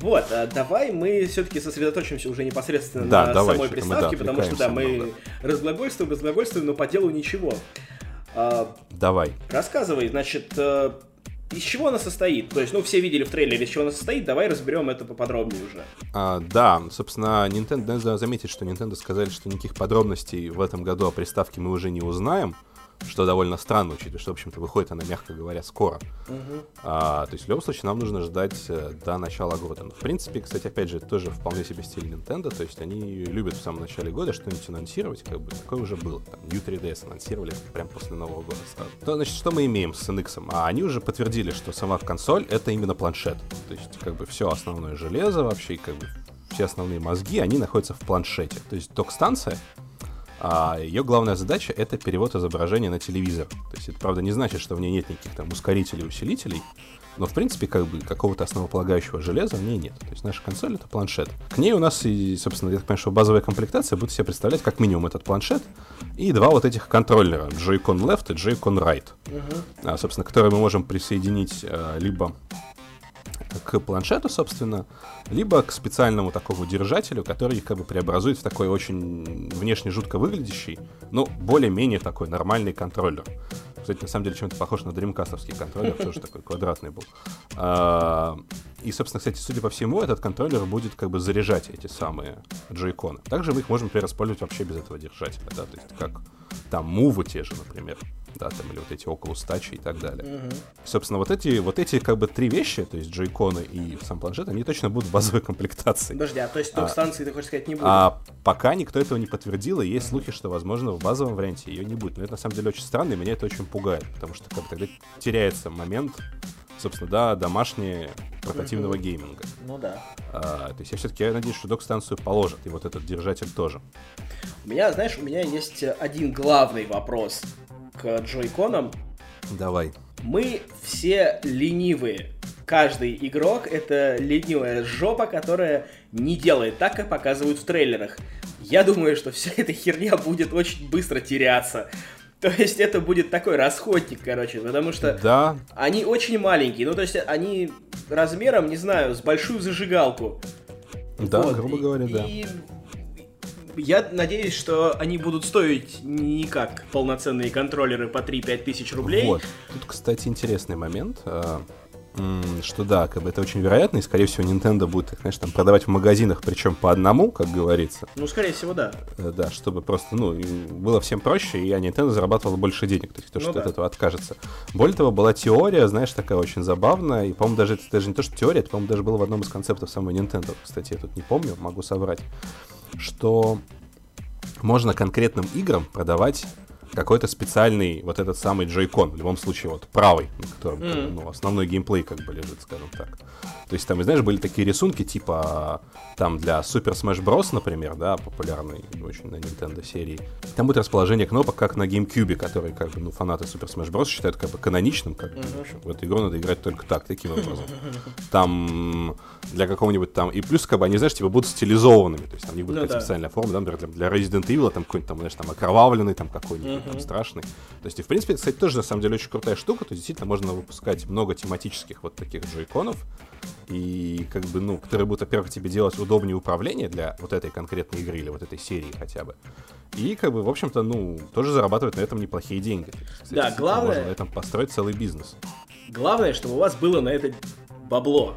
A: Вот, а давай мы все-таки сосредоточимся уже непосредственно да, на давай, самой приставке, мы, да, потому что, да, мы да. разглагольствуем, разглагольствуем, но по делу ничего.
B: А, Давай.
A: Рассказывай, значит, э, из чего она состоит? То есть, ну, все видели в трейлере, из чего она состоит, давай разберем это поподробнее уже.
B: А, да, собственно, Nintendo, надо заметить, что Nintendo сказали, что никаких подробностей в этом году о приставке мы уже не узнаем что довольно странно, учитывая, что, в общем-то, выходит она, мягко говоря, скоро. Uh-huh. А, то есть, в любом случае, нам нужно ждать э, до начала года. Но, в принципе, кстати, опять же, это тоже вполне себе стиль Nintendo, то есть они любят в самом начале года что-нибудь анонсировать, как бы, такое уже было. Там, New 3DS анонсировали прямо после Нового года сразу. То, значит, что мы имеем с NX? А они уже подтвердили, что сама консоль — это именно планшет. То есть, как бы, все основное железо вообще, как бы, все основные мозги, они находятся в планшете. То есть, док-станция а ее главная задача — это перевод изображения на телевизор. То есть это, правда, не значит, что в ней нет никаких там ускорителей, усилителей, но, в принципе, как бы какого-то основополагающего железа в ней нет. То есть наша консоль — это планшет. К ней у нас, и, собственно, я так понимаю, что базовая комплектация будет себе представлять как минимум этот планшет и два вот этих контроллера, Joy-Con Left и Joy-Con Right, uh-huh. а, собственно, которые мы можем присоединить а, либо к планшету, собственно, либо к специальному такому держателю, который их как бы преобразует в такой очень внешне жутко выглядящий, но более-менее такой нормальный контроллер. Кстати, на самом деле, чем-то похож на дримкастовский контроллер, тоже такой квадратный был. А, и, собственно, кстати, судя по всему, этот контроллер будет как бы заряжать эти самые джойконы. Также мы их можем, например, использовать вообще без этого держателя, да, то есть как там мувы те же, например, да, там, или вот эти около стачи и так далее. Угу. Собственно, вот эти, вот эти как бы три вещи, то есть джойконы и сам планшет, они точно будут в базовой комплектации.
A: Подожди, а то есть док-станции, а, ты хочешь сказать, не будет?
B: А пока никто этого не подтвердил, и есть угу. слухи, что, возможно, в базовом варианте ее не будет. Но это, на самом деле, очень странно, и меня это очень пугает, потому что как бы тогда теряется момент собственно, да, домашние портативного mm-hmm. гейминга.
A: Ну да.
B: А, то есть я все-таки я надеюсь, что док-станцию положат, и вот этот держатель тоже.
A: У меня, знаешь, у меня есть один главный вопрос к джойконам.
B: Давай.
A: Мы все ленивые. Каждый игрок — это ленивая жопа, которая не делает так, как показывают в трейлерах. Я думаю, что вся эта херня будет очень быстро теряться. То есть это будет такой расходник, короче, потому что
B: да.
A: они очень маленькие. Ну, то есть они размером, не знаю, с большую зажигалку.
B: Да, вот. грубо говоря, и, да. И
A: я надеюсь, что они будут стоить не как полноценные контроллеры по 3-5 тысяч рублей.
B: Вот. Тут, кстати, интересный момент. А, что да, как бы это очень вероятно, и, скорее всего, Nintendo будет их, конечно, там продавать в магазинах, причем по одному, как говорится.
A: Ну, скорее всего, да.
B: Э, да, чтобы просто, ну, было всем проще, и Nintendo зарабатывала больше денег, то есть то, ну, что да. от этого откажется. Более того, была теория, знаешь, такая очень забавная, и, по-моему, даже это даже не то, что теория, это, по-моему, даже было в одном из концептов самой Nintendo, кстати, я тут не помню, могу соврать, что можно конкретным играм продавать какой-то специальный вот этот самый джойкон, в любом случае вот правый, на котором mm. ну, основной геймплей как бы лежит, скажем так. То есть там, знаешь, были такие рисунки типа там для Super Smash Bros, например, да, популярный очень на Nintendo серии. Там будет расположение кнопок, как на GameCube, который как бы ну фанаты Super Smash Bros считают как бы каноничным, как бы, mm-hmm. в, общем, в эту игру надо играть только так, таким образом. Там для какого-нибудь там и плюс как бы они, знаешь, типа будут стилизованными, то есть там не будет ну, да. специальная форма, да, например, для, для Resident Evil там какой-нибудь там, знаешь, там окровавленный там какой-нибудь там страшный. То есть, и, в принципе, это, кстати, тоже на самом деле очень крутая штука. То есть, действительно, можно выпускать много тематических вот таких джойконов. И как бы, ну, которые будут, во-первых, тебе делать удобнее управление для вот этой конкретной игры или вот этой серии хотя бы. И, как бы, в общем-то, ну, тоже зарабатывать на этом неплохие деньги.
A: Кстати, да, главное... Можно
B: на этом построить целый бизнес.
A: Главное, чтобы у вас было на это бабло.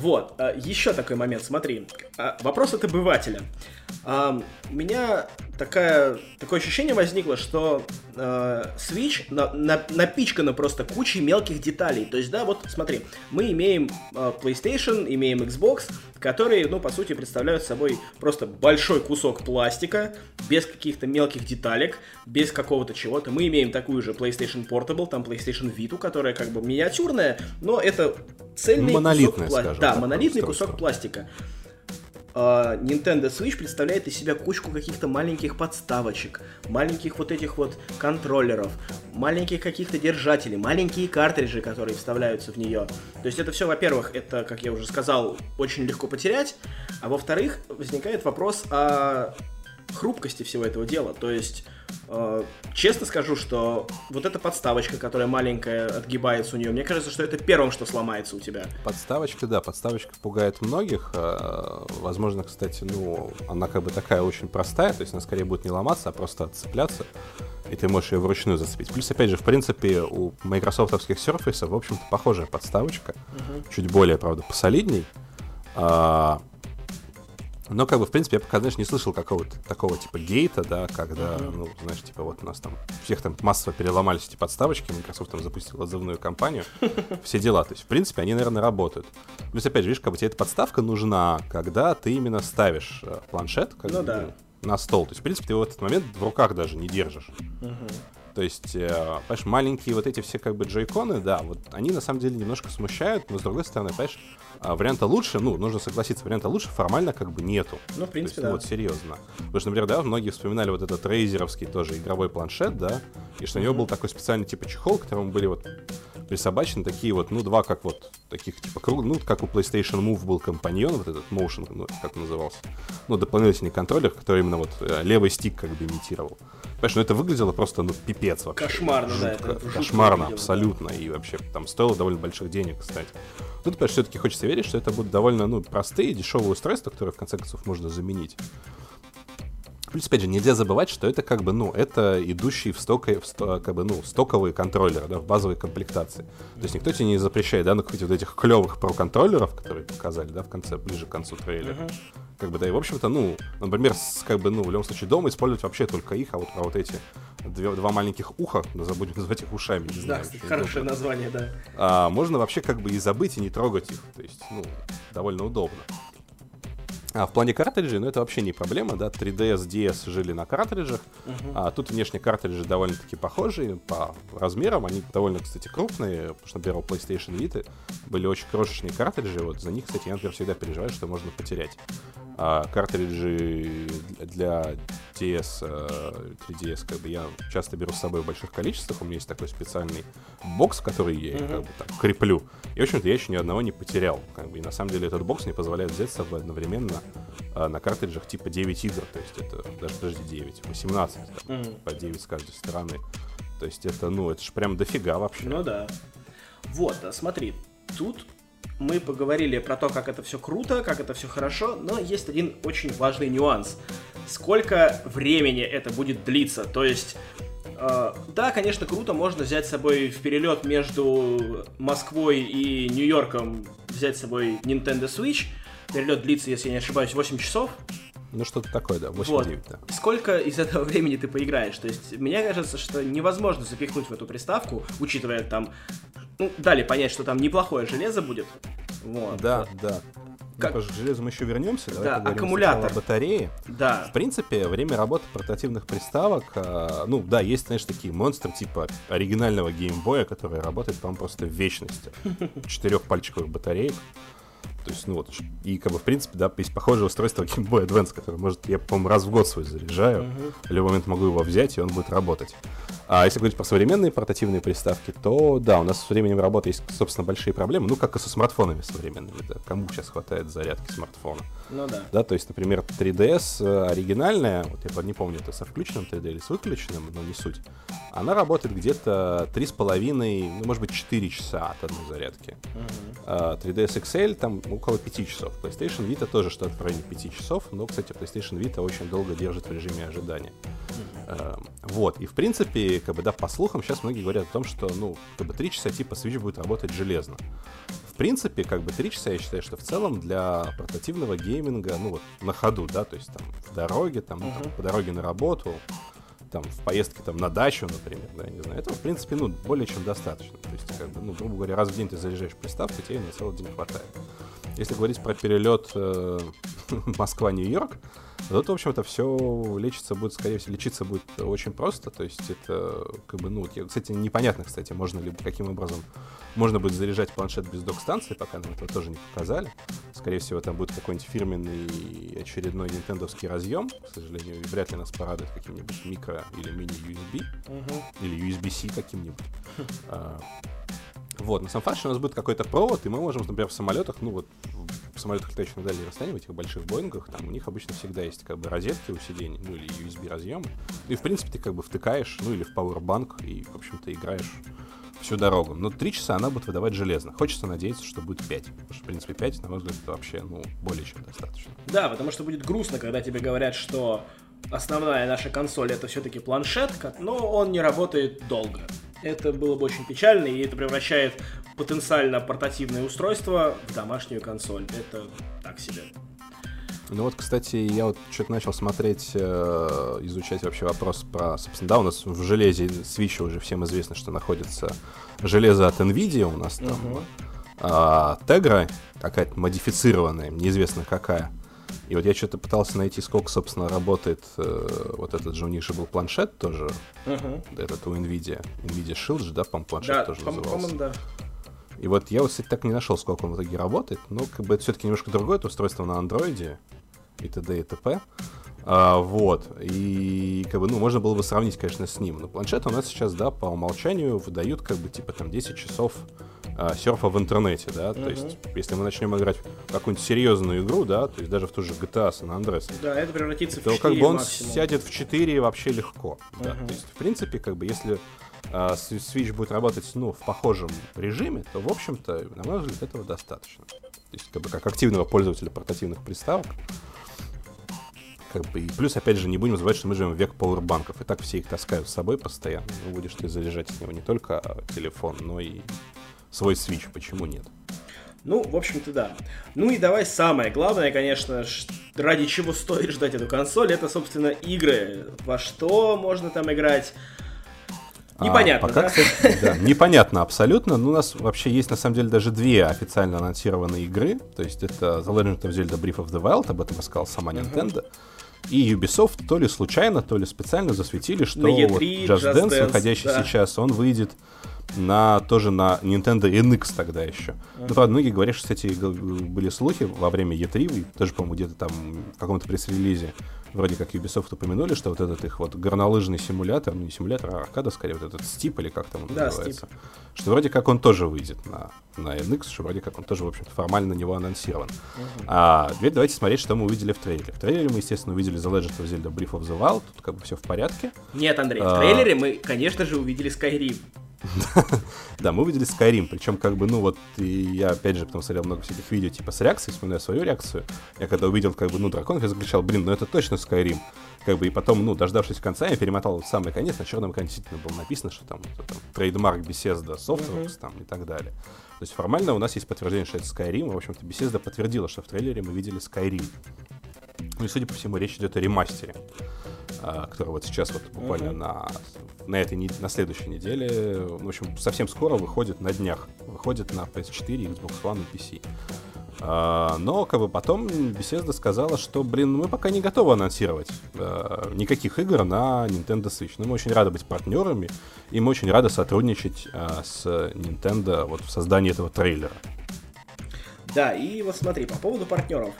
A: Вот, а, еще такой момент, смотри. А, вопрос от обывателя. У меня такая, такое ощущение возникло, что Switch на, на, напичкана просто кучей мелких деталей. То есть, да, вот смотри, мы имеем PlayStation, имеем Xbox, которые, ну, по сути, представляют собой просто большой кусок пластика, без каких-то мелких деталек, без какого-то чего-то. Мы имеем такую же PlayStation Portable, там PlayStation Vita, которая как бы миниатюрная, но это цельный кусок пластика. Да, монолитный кусок пластика. Uh, Nintendo Switch представляет из себя кучку каких-то маленьких подставочек, маленьких вот этих вот контроллеров, маленьких каких-то держателей, маленькие картриджи, которые вставляются в нее. То есть это все, во-первых, это, как я уже сказал, очень легко потерять, а во-вторых, возникает вопрос о хрупкости всего этого дела. То есть честно скажу, что вот эта подставочка, которая маленькая, отгибается у нее, мне кажется, что это первым, что сломается у тебя.
B: Подставочка, да, подставочка пугает многих. Э, возможно, кстати, ну, она как бы такая очень простая, то есть она скорее будет не ломаться, а просто отцепляться, и ты можешь ее вручную зацепить. Плюс, опять же, в принципе, у майкрософтовских Surface, в общем-то, похожая подставочка, угу. чуть более, правда, посолидней. Но, как бы, в принципе, я пока, знаешь, не слышал какого-то такого типа гейта, да, когда, mm-hmm. ну, знаешь, типа вот у нас там всех там массово переломались эти подставочки, Microsoft там запустил отзывную кампанию, все дела. То есть, в принципе, они, наверное, работают. Плюс, опять же, видишь, как бы тебе эта подставка нужна, когда ты именно ставишь э, планшет как ну, бы, да. на стол. То есть, в принципе, ты его в этот момент в руках даже не держишь. Mm-hmm. То есть, э, понимаешь, маленькие вот эти все как бы джойконы, да, вот они на самом деле немножко смущают, но с другой стороны, понимаешь, а варианта лучше, ну, нужно согласиться, варианта лучше формально как бы нету.
A: Ну, в принципе,
B: есть,
A: да.
B: Ну, вот, серьезно. Потому что, например, да, многие вспоминали вот этот рейзеровский тоже игровой планшет, да, и что у него был такой специальный типа чехол, к которому были вот присобачены такие вот, ну, два как вот, таких типа круг, ну, как у PlayStation Move был компаньон, вот этот Motion, ну, как назывался, ну, дополнительный контроллер, который именно вот э, левый стик как бы имитировал. Понимаешь, ну это выглядело просто, ну, пипец вообще.
A: Кошмарно,
B: жутко,
A: да. Это
B: кошмарно, абсолютно. И вообще там стоило довольно больших денег, кстати. Тут, понимаешь, все-таки хочется верить, что это будут довольно, ну, простые, дешевые устройства, которые, в конце концов, можно заменить. Плюс, опять же, нельзя забывать, что это как бы, ну, это идущий в, сток, в сто, как бы, ну, стоковые контроллеры, да, в базовой комплектации. То есть никто тебе не запрещает, да, накупить вот этих клевых про-контроллеров, которые показали, да, в конце, ближе к концу трейлера. Uh-huh. Как бы, да, и, в общем-то, ну, например, с, как бы, ну, в любом случае, дома использовать вообще только их, а вот про вот эти две, два маленьких уха, да, забудем называть их ушами, не знаю.
A: Да, хорошее название, да.
B: А, можно вообще как бы и забыть, и не трогать их, то есть, ну, довольно удобно. А в плане картриджей, ну это вообще не проблема, да, 3DS, DS жили на картриджах, uh-huh. а тут внешне картриджи довольно-таки похожие по размерам, они довольно, кстати, крупные, потому что, например, у PlayStation Vita были очень крошечные картриджи, вот за них, кстати, я, например, всегда переживаю, что можно потерять. А картриджи для DS, 3DS, э, как бы я часто беру с собой в больших количествах, у меня есть такой специальный бокс, который я uh-huh. как бы так креплю, и, в общем-то, я еще ни одного не потерял, как бы, и на самом деле этот бокс мне позволяет взять с собой одновременно а на картриджах типа 9 игр, то есть это даже подожди 9, 18, да, mm. по 9 с каждой стороны. То есть это, ну, это же прям дофига вообще.
A: Ну да. Вот, а смотри, тут мы поговорили про то, как это все круто, как это все хорошо, но есть один очень важный нюанс. Сколько времени это будет длиться? То есть, э, да, конечно, круто, можно взять с собой в перелет между Москвой и Нью-Йорком, взять с собой Nintendo Switch, Перелет длится, если я не ошибаюсь, 8 часов.
B: Ну, что-то такое, да, 8-9,
A: вот.
B: да.
A: Сколько из этого времени ты поиграешь? То есть, мне кажется, что невозможно запихнуть в эту приставку, учитывая там... Ну, дали понять, что там неплохое железо будет. Вот.
B: Да, да. Как... Ну, к железу мы еще вернемся.
A: Давай да, аккумулятор.
B: батареи.
A: Да.
B: В принципе, время работы портативных приставок, э, ну да, есть, знаешь, такие монстры типа оригинального геймбоя, который работает, по-моему, просто в вечности. Четырехпальчиковых батареек. То есть, ну вот, и как бы, в принципе, да, есть похожее устройство Game Boy Advance, которое может, я, по-моему, раз в год свой заряжаю. Uh-huh. В любой момент могу его взять, и он будет работать. А если говорить про современные портативные приставки, то да, у нас с временем работы есть, собственно, большие проблемы. Ну, как и со смартфонами современными. Да. Кому сейчас хватает зарядки смартфона?
A: Ну да.
B: Да, то есть, например, 3DS э, оригинальная, вот я не помню, это со включенным 3D или с выключенным, но не суть. Она работает где-то 3,5, ну, может быть, 4 часа от одной зарядки. Uh-huh. А 3DS XL там около 5 часов. PlayStation Vita тоже что-то в районе 5 часов, но, кстати, PlayStation Vita очень долго держит в режиме ожидания. Mm-hmm. Вот, и в принципе, как бы, да, по слухам, сейчас многие говорят о том, что, ну, как бы 3 часа типа Switch будет работать железно. В принципе, как бы 3 часа, я считаю, что в целом для портативного гейминга, ну, вот, на ходу, да, то есть там в дороге, там, uh-huh. там по дороге на работу, там, в поездке там на дачу, например, да, не знаю, этого, в принципе, ну, более чем достаточно. То есть, как бы, ну, грубо говоря, раз в день ты заряжаешь приставку, тебе на целый день хватает. Если говорить про перелет э, Москва-Нью-Йорк, Тут, в общем-то, все лечится будет, скорее всего, лечиться будет очень просто. То есть это, как бы, ну, кстати, непонятно, кстати, можно ли, каким образом можно будет заряжать планшет без док-станции, пока нам этого тоже не показали. Скорее всего, там будет какой-нибудь фирменный очередной нинтендовский разъем. К сожалению, вряд ли нас порадует каким-нибудь микро или мини-USB. Uh-huh. Или USB-C каким-нибудь. Вот, на что у нас будет какой-то провод, и мы можем, например, в самолетах, ну вот, в самолетах, летающих на дальние расстояния, в этих больших Боингах, там у них обычно всегда есть как бы розетки у сидений, ну или USB разъемы. И в принципе ты как бы втыкаешь, ну или в Powerbank, и, в общем-то, играешь всю дорогу. Но три часа она будет выдавать железно. Хочется надеяться, что будет 5. Потому что, в принципе, 5, на мой взгляд, это вообще, ну, более чем достаточно.
A: Да, потому что будет грустно, когда тебе говорят, что основная наша консоль это все-таки планшет, но он не работает долго. Это было бы очень печально, и это превращает потенциально портативное устройство в домашнюю консоль. Это так себе.
B: Ну вот, кстати, я вот что-то начал смотреть, э, изучать вообще вопрос про, собственно, да, у нас в железе Switch уже всем известно, что находится железо от NVIDIA у нас там, uh-huh. а, Tegra, какая-то модифицированная, неизвестно какая. И вот я что-то пытался найти, сколько, собственно, работает э, вот этот же у них же был планшет тоже, uh-huh. этот у NVIDIA, NVIDIA Shield же, да, по-моему, планшет да, тоже по- назывался. Да. И вот я вот, кстати, так не нашел, сколько он в итоге работает, но как бы это все-таки немножко другое, это устройство на андроиде и т.д. и т.п. А, вот, и как бы, ну, можно было бы сравнить, конечно, с ним. Но планшет у нас сейчас, да, по умолчанию выдают как бы типа там 10 часов а, серфа в интернете, да, то есть если мы начнем играть в какую-нибудь серьезную игру, да, то есть даже в ту же GTA San Andreas,
A: да, это превратится
B: то
A: в 4
B: как бы он
A: максимум.
B: сядет в 4 вообще легко, да, то есть в принципе как бы если а, Switch будет работать, ну, в похожем режиме, то, в общем-то, на мой взгляд, этого достаточно. То есть, как бы, как активного пользователя портативных приставок, как бы, и плюс, опять же, не будем забывать, что мы живем в век пауэрбанков, и так все их таскают с собой постоянно. Ну, будешь ты заряжать с него не только телефон, но и свой Switch, почему нет?
A: Ну, в общем-то, да. Ну и давай самое главное, конечно, ради чего стоит ждать эту консоль, это, собственно, игры. Во что можно там играть, Непонятно,
B: а, пока,
A: да?
B: Кстати, да? Непонятно абсолютно. Но у нас вообще есть, на самом деле, даже две официально анонсированные игры. То есть это The Legend of Zelda Breath of the Wild, об этом рассказал сама Nintendo. Uh-huh. И Ubisoft то ли случайно, то ли специально засветили, что
A: E3,
B: вот Just, Just Dance, Dance, выходящий да. сейчас, он выйдет на тоже на Nintendo NX тогда еще. Uh-huh. Ну, правда, многие говорят, что, кстати, были слухи во время E3, тоже, по-моему, где-то там в каком-то пресс-релизе, вроде как Ubisoft упомянули, что вот этот их вот горнолыжный симулятор, ну не симулятор, а аркада, скорее, вот этот Стип или как там он да, называется, Steep. что вроде как он тоже выйдет на, на NX, что вроде как он тоже, в общем-то, формально на него анонсирован. Uh-huh. А теперь давайте смотреть, что мы увидели в трейлере. В трейлере мы, естественно, увидели The Legend of Zelda Breath of the Wild, тут как бы все в порядке.
A: Нет, Андрей, в а, трейлере мы, конечно же, увидели Skyrim.
B: Да, мы увидели Skyrim, причем как бы, ну вот, и я опять же потом смотрел много всяких видео типа с реакцией, вспоминаю свою реакцию. Я когда увидел как бы, ну, драконов, я закричал, блин, ну это точно Skyrim. Как бы, и потом, ну, дождавшись конца, я перемотал в самый конец, на черном экране действительно было написано, что там, там трейдмарк Bethesda Softworks там и так далее. То есть формально у нас есть подтверждение, что это Skyrim, и, в общем-то, Bethesda подтвердила, что в трейлере мы видели Skyrim. Ну и, судя по всему, речь идет о ремастере. А, который вот сейчас вот буквально uh-huh. на, на этой на следующей неделе, в общем, совсем скоро выходит на днях, выходит на PS4, Xbox One и PC. Uh, но как бы потом Bethesda сказала, что, блин, мы пока не готовы анонсировать uh, никаких игр на Nintendo Switch. Но мы очень рады быть партнерами, и мы очень рады сотрудничать uh, с Nintendo вот в создании этого трейлера.
A: Да, и вот смотри, по поводу партнеров.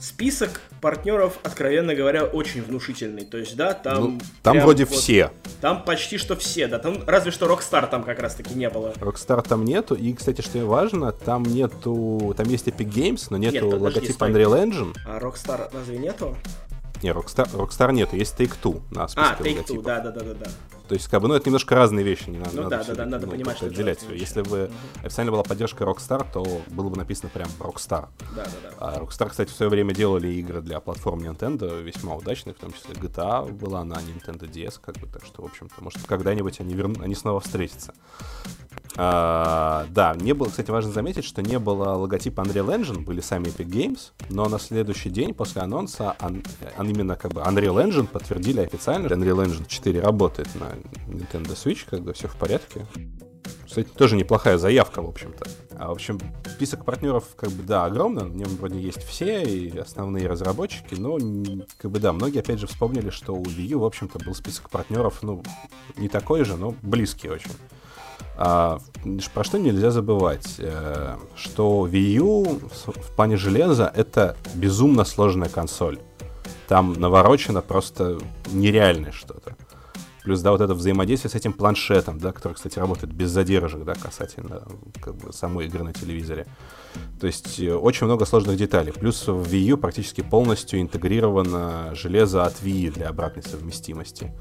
A: Список партнеров, откровенно говоря, очень внушительный. То есть, да, там... Ну,
B: там вроде вот, все.
A: Там почти что все, да. Там разве что Rockstar там как раз-таки не было.
B: Rockstar там нету. И, кстати, что важно, там нету... Там есть Epic Games, но нету Нет, логотипа Unreal Engine.
A: А Rockstar разве нету?
B: Не, Rockstar, Rockstar нету, есть Take-Two на списке
A: А, Take-Two, да-да-да-да.
B: То есть, как бы, ну, это немножко разные вещи, не надо,
A: ну,
B: надо
A: да, да, да, надо ну, понимать, что
B: отделять все. Если бы угу. официально была поддержка Rockstar, то было бы написано прям Rockstar.
A: Да, да, да.
B: А Rockstar, кстати, в свое время делали игры для платформ Nintendo весьма удачные, в том числе GTA была на Nintendo DS, как бы, так что, в общем-то, может, когда-нибудь они, верну... они снова встретятся. А, да, не было, кстати, важно заметить, что не было логотипа Unreal Engine, были сами Epic Games, но на следующий день после анонса он, он именно как бы Unreal Engine подтвердили официально, Unreal Engine 4 работает на Nintendo Switch, как бы все в порядке. Кстати, тоже неплохая заявка, в общем-то. А, в общем, список партнеров, как бы, да, огромный, в нем вроде есть все, и основные разработчики, но, как бы, да, многие, опять же, вспомнили, что у Wii U, в общем-то, был список партнеров, ну, не такой же, но близкий очень. А, про что нельзя забывать, э, что Wii U в плане железа это безумно сложная консоль. Там наворочено просто нереальное что-то. Плюс, да, вот это взаимодействие с этим планшетом, да, который, кстати, работает без задержек, да, касательно как бы, самой игры на телевизоре. То есть э, очень много сложных деталей. Плюс в Wii U практически полностью интегрировано железо от Wii для обратной совместимости.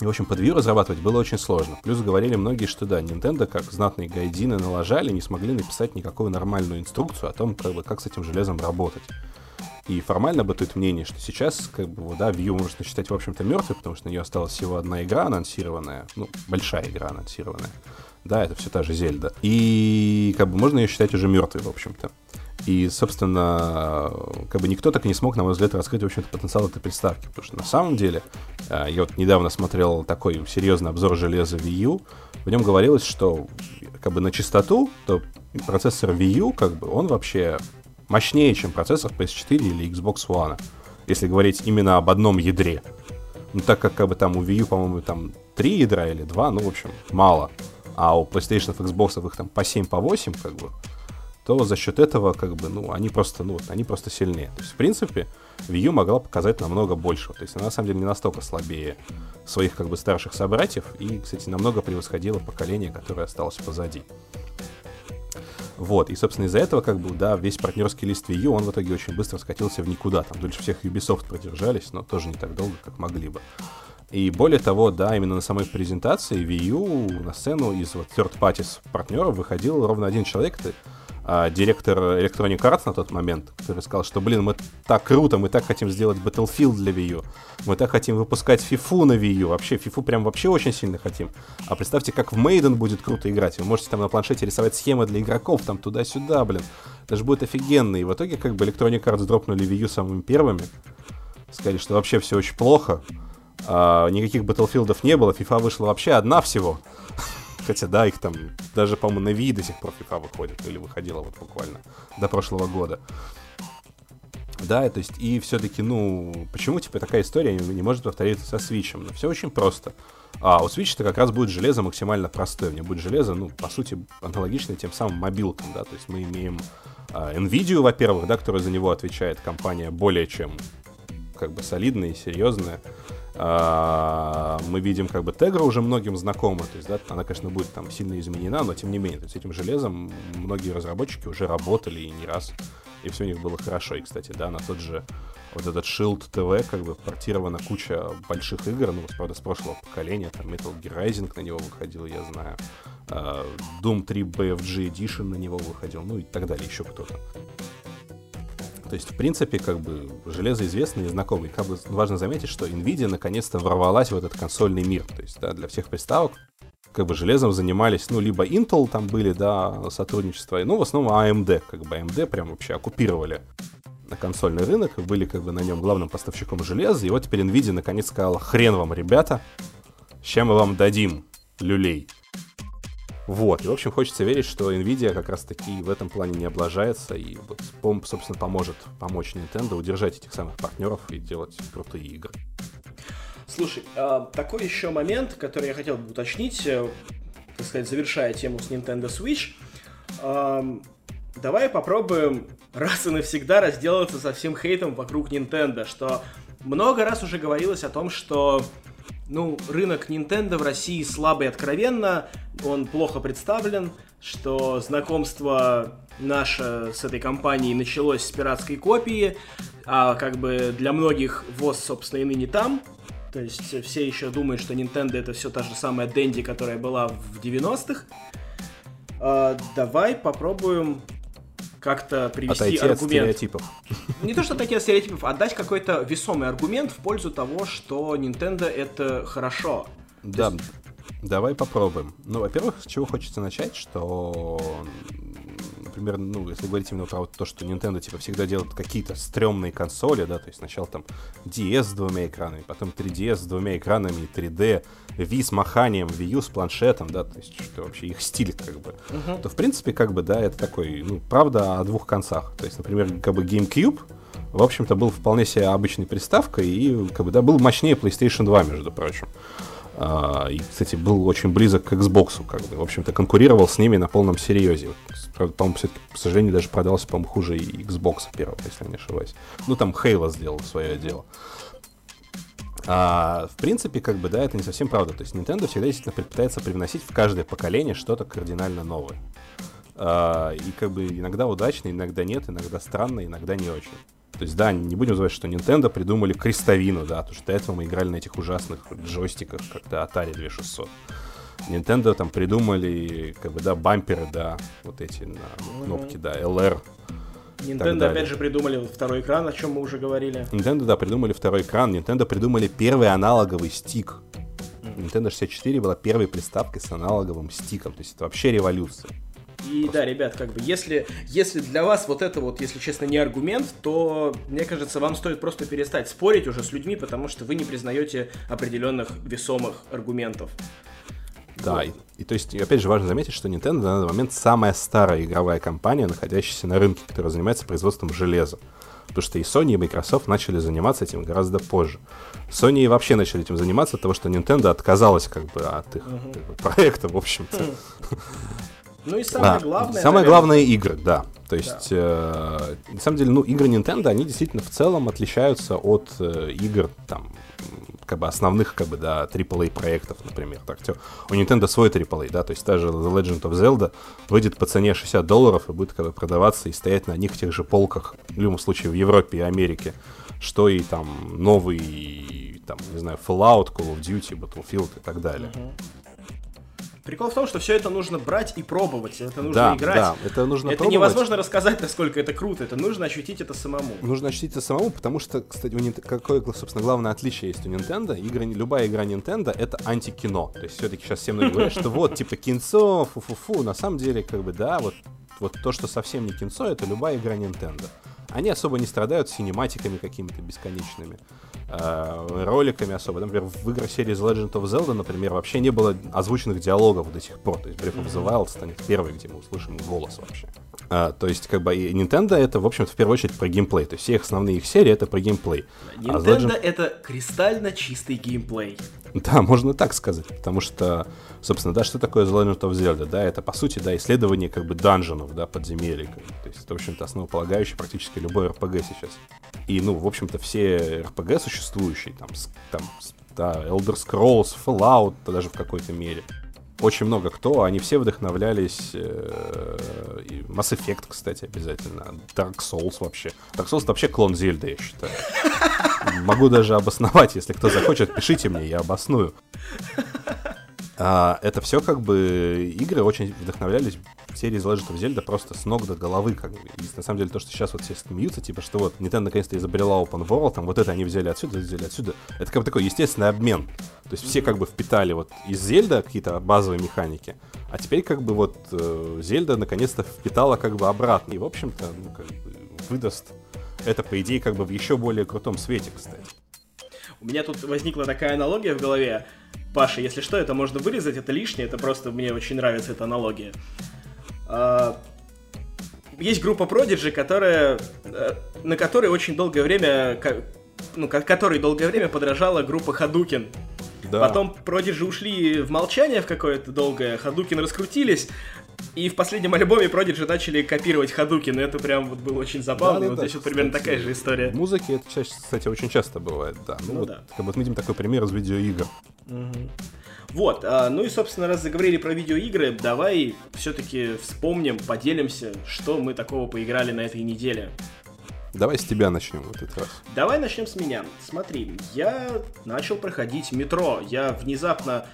B: И, в общем, под Wii разрабатывать было очень сложно. Плюс говорили многие, что да, Nintendo, как знатные гайдины налажали, не смогли написать никакую нормальную инструкцию о том, как, бы, как с этим железом работать. И формально бытует мнение, что сейчас, как бы, да, U можно считать, в общем-то, мертвой, потому что на нее осталась всего одна игра анонсированная, ну, большая игра анонсированная. Да, это все та же Зельда. И, как бы, можно ее считать уже мертвой, в общем-то. И, собственно, как бы никто так и не смог, на мой взгляд, раскрыть, в общем-то, потенциал этой приставки. Потому что на самом деле, э, я вот недавно смотрел такой серьезный обзор железа Wii U, в нем говорилось, что как бы на чистоту, то процессор Wii U, как бы, он вообще мощнее, чем процессор PS4 или Xbox One, если говорить именно об одном ядре. Ну, так как, как бы, там у Wii U, по-моему, там три ядра или два, ну, в общем, мало. А у PlayStation, Xbox их там по 7, по 8, как бы, то за счет этого, как бы, ну, они просто, ну, они просто сильнее. То есть, в принципе, Wii U могла показать намного большего. То есть, она на самом деле не настолько слабее своих, как бы, старших собратьев и, кстати, намного превосходила поколение, которое осталось позади. Вот, и, собственно, из-за этого, как бы, да, весь партнерский лист Wii U, он в итоге очень быстро скатился в никуда. Там дольше всех Ubisoft продержались, но тоже не так долго, как могли бы. И более того, да, именно на самой презентации Wii U на сцену из вот third party партнеров выходил ровно один человек, это а, директор Electronic Arts на тот момент, который сказал, что, блин, мы так круто, мы так хотим сделать Battlefield для Wii U, мы так хотим выпускать FIFA на Wii U, вообще, FIFA прям вообще очень сильно хотим. А представьте, как в Maiden будет круто играть, вы можете там на планшете рисовать схемы для игроков, там туда-сюда, блин, это же будет офигенно. И в итоге, как бы, Electronic Arts дропнули Wii U самыми первыми, сказали, что вообще все очень плохо, а, никаких Battlefield не было, FIFA вышла вообще одна всего. Хотя, да, их там даже, по-моему, на Wii до сих пор FIFA выходит, или выходила вот буквально до прошлого года. Да, то есть, и все-таки, ну, почему, типа, такая история не, может повториться со Switch? Ну, все очень просто. А у Switch-то как раз будет железо максимально простое. У него будет железо, ну, по сути, аналогичное тем самым мобилкам, да, то есть мы имеем а, NVIDIA, во-первых, да, которая за него отвечает, компания более чем как бы солидная и серьезная. А, мы видим, как бы Tegra уже многим знакома, то есть, да, она, конечно, будет там сильно изменена, но тем не менее, то есть этим железом многие разработчики уже работали и не раз, и все у них было хорошо. И, кстати, да, на тот же вот этот Shield TV, как бы портирована куча больших игр, ну, правда, с прошлого поколения, там Metal Gear Rising на него выходил, я знаю, uh, Doom 3 BFG Edition на него выходил, ну и так далее, еще кто-то. То есть, в принципе, как бы железо известный и знакомый. Как бы важно заметить, что Nvidia наконец-то ворвалась в этот консольный мир. То есть, да, для всех приставок как бы железом занимались, ну, либо Intel там были, да, сотрудничество, ну, в основном AMD, как бы AMD прям вообще оккупировали на консольный рынок, были как бы на нем главным поставщиком железа, и вот теперь Nvidia наконец сказала, хрен вам, ребята, чем мы вам дадим люлей. Вот, и, в общем, хочется верить, что Nvidia как раз-таки в этом плане не облажается и, вот, собственно, поможет помочь Nintendo удержать этих самых партнеров и делать крутые игры.
A: Слушай, а, такой еще момент, который я хотел бы уточнить, э, так сказать, завершая тему с Nintendo Switch. Давай попробуем раз и навсегда разделаться со всем хейтом вокруг Nintendo, что много раз уже говорилось о том, что ну, рынок Nintendo в России слабый откровенно, он плохо представлен, что знакомство наше с этой компанией началось с пиратской копии, а как бы для многих ВОЗ, собственно, и ныне там. То есть все еще думают, что Nintendo это все та же самая Дэнди, которая была в 90-х. А, давай попробуем как-то привести
B: Отойти
A: аргумент.
B: От стереотипов.
A: Не то, что такие стереотипов, а дать какой-то весомый аргумент в пользу того, что Nintendo это хорошо.
B: Да, есть... давай попробуем. Ну, во-первых, с чего хочется начать, что например, ну, если говорить именно про то, что Nintendo, типа, всегда делает какие-то стрёмные консоли, да, то есть сначала там DS с двумя экранами, потом 3DS с двумя экранами и 3D, Wii с маханием, Wii U с планшетом, да, то есть что вообще их стиль, как бы, uh-huh. то, в принципе, как бы, да, это такой, ну, правда о двух концах. То есть, например, как бы GameCube, в общем-то, был вполне себе обычной приставкой и, как бы, да, был мощнее PlayStation 2, между прочим. Uh, и, кстати, был очень близок к Xbox, как бы, в общем-то, конкурировал с ними на полном серьезе. Правда, по-моему, все-таки, к сожалению, даже продался, по-моему, хуже и Xbox первого, если я не ошибаюсь. Ну, там Halo сделал свое дело. А, в принципе, как бы, да, это не совсем правда. То есть Nintendo всегда действительно пытается привносить в каждое поколение что-то кардинально новое. А, и как бы иногда удачно, иногда нет, иногда странно, иногда не очень. То есть, да, не будем забывать, что Nintendo придумали крестовину, да, потому что до этого мы играли на этих ужасных джойстиках, то Atari 2600. Nintendo там придумали, как бы, да, бамперы, да, вот эти на кнопки, да, LR.
A: Nintendo опять же придумали второй экран, о чем мы уже говорили.
B: Nintendo, да, придумали второй экран. Nintendo придумали первый аналоговый стик. Nintendo 64 была первой приставкой с аналоговым стиком. То есть это вообще революция.
A: И Просто. да, ребят, как бы, если, если для вас вот это вот, если честно, не аргумент, то, мне кажется, вам стоит просто перестать спорить уже с людьми, потому что вы не признаете определенных весомых аргументов.
B: Да, вот. и, и то есть, опять же, важно заметить, что Nintendo на данный момент самая старая игровая компания, находящаяся на рынке, которая занимается производством железа. Потому что и Sony, и Microsoft начали заниматься этим гораздо позже. Sony вообще начали этим заниматься, от того, что Nintendo отказалась как бы от их uh-huh. как бы, проекта, в общем-то. Uh-huh.
A: Ну и самое а, главное...
B: Самое главное игры, да. То есть, да. э, на самом деле, ну, игры Nintendo, они действительно в целом отличаются от э, игр, там, как бы основных, как бы, да, AAA проектов, например. Так, у Nintendo свой AAA, да, то есть та же The Legend of Zelda выйдет по цене 60 долларов и будет как бы продаваться и стоять на одних тех же полках, в любом случае в Европе и Америке, что и там новый, там, не знаю, Fallout, Call of Duty, Battlefield и так далее. Uh-huh.
A: Прикол в том, что все это нужно брать и пробовать, это нужно
B: да,
A: играть.
B: Да, это нужно
A: Это
B: пробовать.
A: невозможно рассказать, насколько это круто, это нужно ощутить это самому.
B: Нужно ощутить это самому, потому что, кстати, у Нинт... какое, собственно, главное отличие есть у Nintendo? Игры, любая игра Nintendo — это антикино. То есть все-таки сейчас все многие говорят, что вот, типа, кинцо, фу-фу-фу. На самом деле, как бы, да, вот, вот то, что совсем не кинцо, это любая игра Nintendo. Они особо не страдают синематиками какими-то бесконечными, э, роликами особо. Например, в играх серии The Legend of Zelda, например, вообще не было озвученных диалогов до сих пор. То есть Breath of the Wild станет первый, где мы услышим голос вообще. А, то есть, как бы, и Nintendo это, в общем-то, в первую очередь про геймплей. То есть, все их основные их серии это про геймплей.
A: Nintendo а Legend... это кристально чистый геймплей.
B: Да, можно так сказать, потому что, собственно, да, что такое The Legend of Zelda, да, это, по сути, да, исследование, как бы, данженов, да, подземелий, как бы, то есть это, в общем-то, основополагающее практически любой RPG сейчас. И, ну, в общем-то, все RPG существующие, там, там да, Elder Scrolls, Fallout, даже в какой-то мере, очень много кто, они все вдохновлялись э, Mass Effect, кстати, обязательно, Dark Souls вообще. Dark Souls это вообще клон Зельды, я считаю. Могу даже обосновать, если кто захочет, пишите мне, я обосную. А, это все как бы игры очень вдохновлялись серии The Legend of Zelda просто с ног до головы, как бы. И на самом деле то, что сейчас вот все смеются, типа, что вот Nintendo наконец-то изобрела Open World, там вот это они взяли отсюда, взяли отсюда. Это как бы такой естественный обмен. То есть все как бы впитали вот из Зельда какие-то базовые механики, а теперь как бы вот э, Зельда наконец-то впитала как бы обратно. И, в общем-то, ну, как бы выдаст это, по идее, как бы в еще более крутом свете, кстати.
A: У меня тут возникла такая аналогия в голове. Паша, если что, это можно вырезать, это лишнее, это просто мне очень нравится эта аналогия. А, есть группа Prodigy, которая, э, на которой очень долгое время, ну, которой долгое время подражала группа Hadouken. Да. Потом Prodigy ушли в молчание в какое-то долгое, Hadouken раскрутились, и в последнем альбоме Prodigy начали копировать Hadouken, это прям вот было очень забавно. Да, да, вот да, здесь вот примерно такая же история.
B: В музыке это, кстати, очень часто бывает, да. Ну, ну вот, да. Как вот мы видим такой пример из видеоигр.
A: Угу. Вот, а, ну и, собственно, раз заговорили про видеоигры, давай все-таки вспомним, поделимся, что мы такого поиграли на этой неделе.
B: Давай с тебя начнем в этот раз.
A: Давай начнем с меня. Смотри, я начал проходить метро. Я внезапно...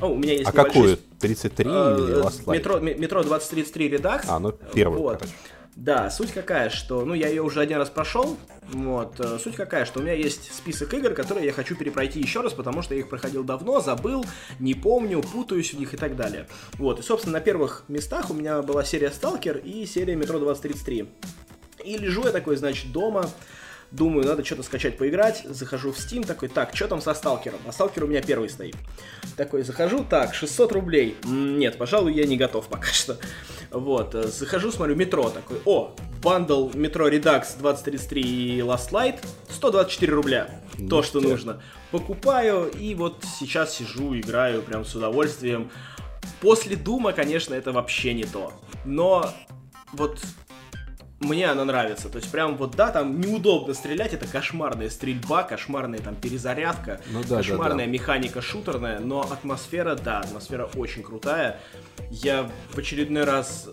B: О, у меня есть А какую? 33 э, или Last
A: Light? Метро, метро 2033 Redux.
B: А, ну первый, вот. короче.
A: Да, суть какая, что, ну, я ее уже один раз прошел, вот, э, суть какая, что у меня есть список игр, которые я хочу перепройти еще раз, потому что я их проходил давно, забыл, не помню, путаюсь в них и так далее. Вот, и, собственно, на первых местах у меня была серия Stalker и серия Metro 2033. И лежу я такой, значит, дома, Думаю, надо что-то скачать, поиграть. Захожу в Steam, такой, так, что там со сталкером? А сталкер у меня первый стоит. Такой, захожу, так, 600 рублей. Нет, пожалуй, я не готов пока что. Вот, э, захожу, смотрю, метро такой, о, бандл метро Redux 2033 и Last Light, 124 рубля. Ну, то, что нужно. Покупаю, и вот сейчас сижу, играю прям с удовольствием. После Дума, конечно, это вообще не то. Но вот мне она нравится. То есть прям вот, да, там неудобно стрелять, это кошмарная стрельба, кошмарная там перезарядка, ну, да, кошмарная да, да. механика шутерная, но атмосфера, да, атмосфера очень крутая. Я в очередной раз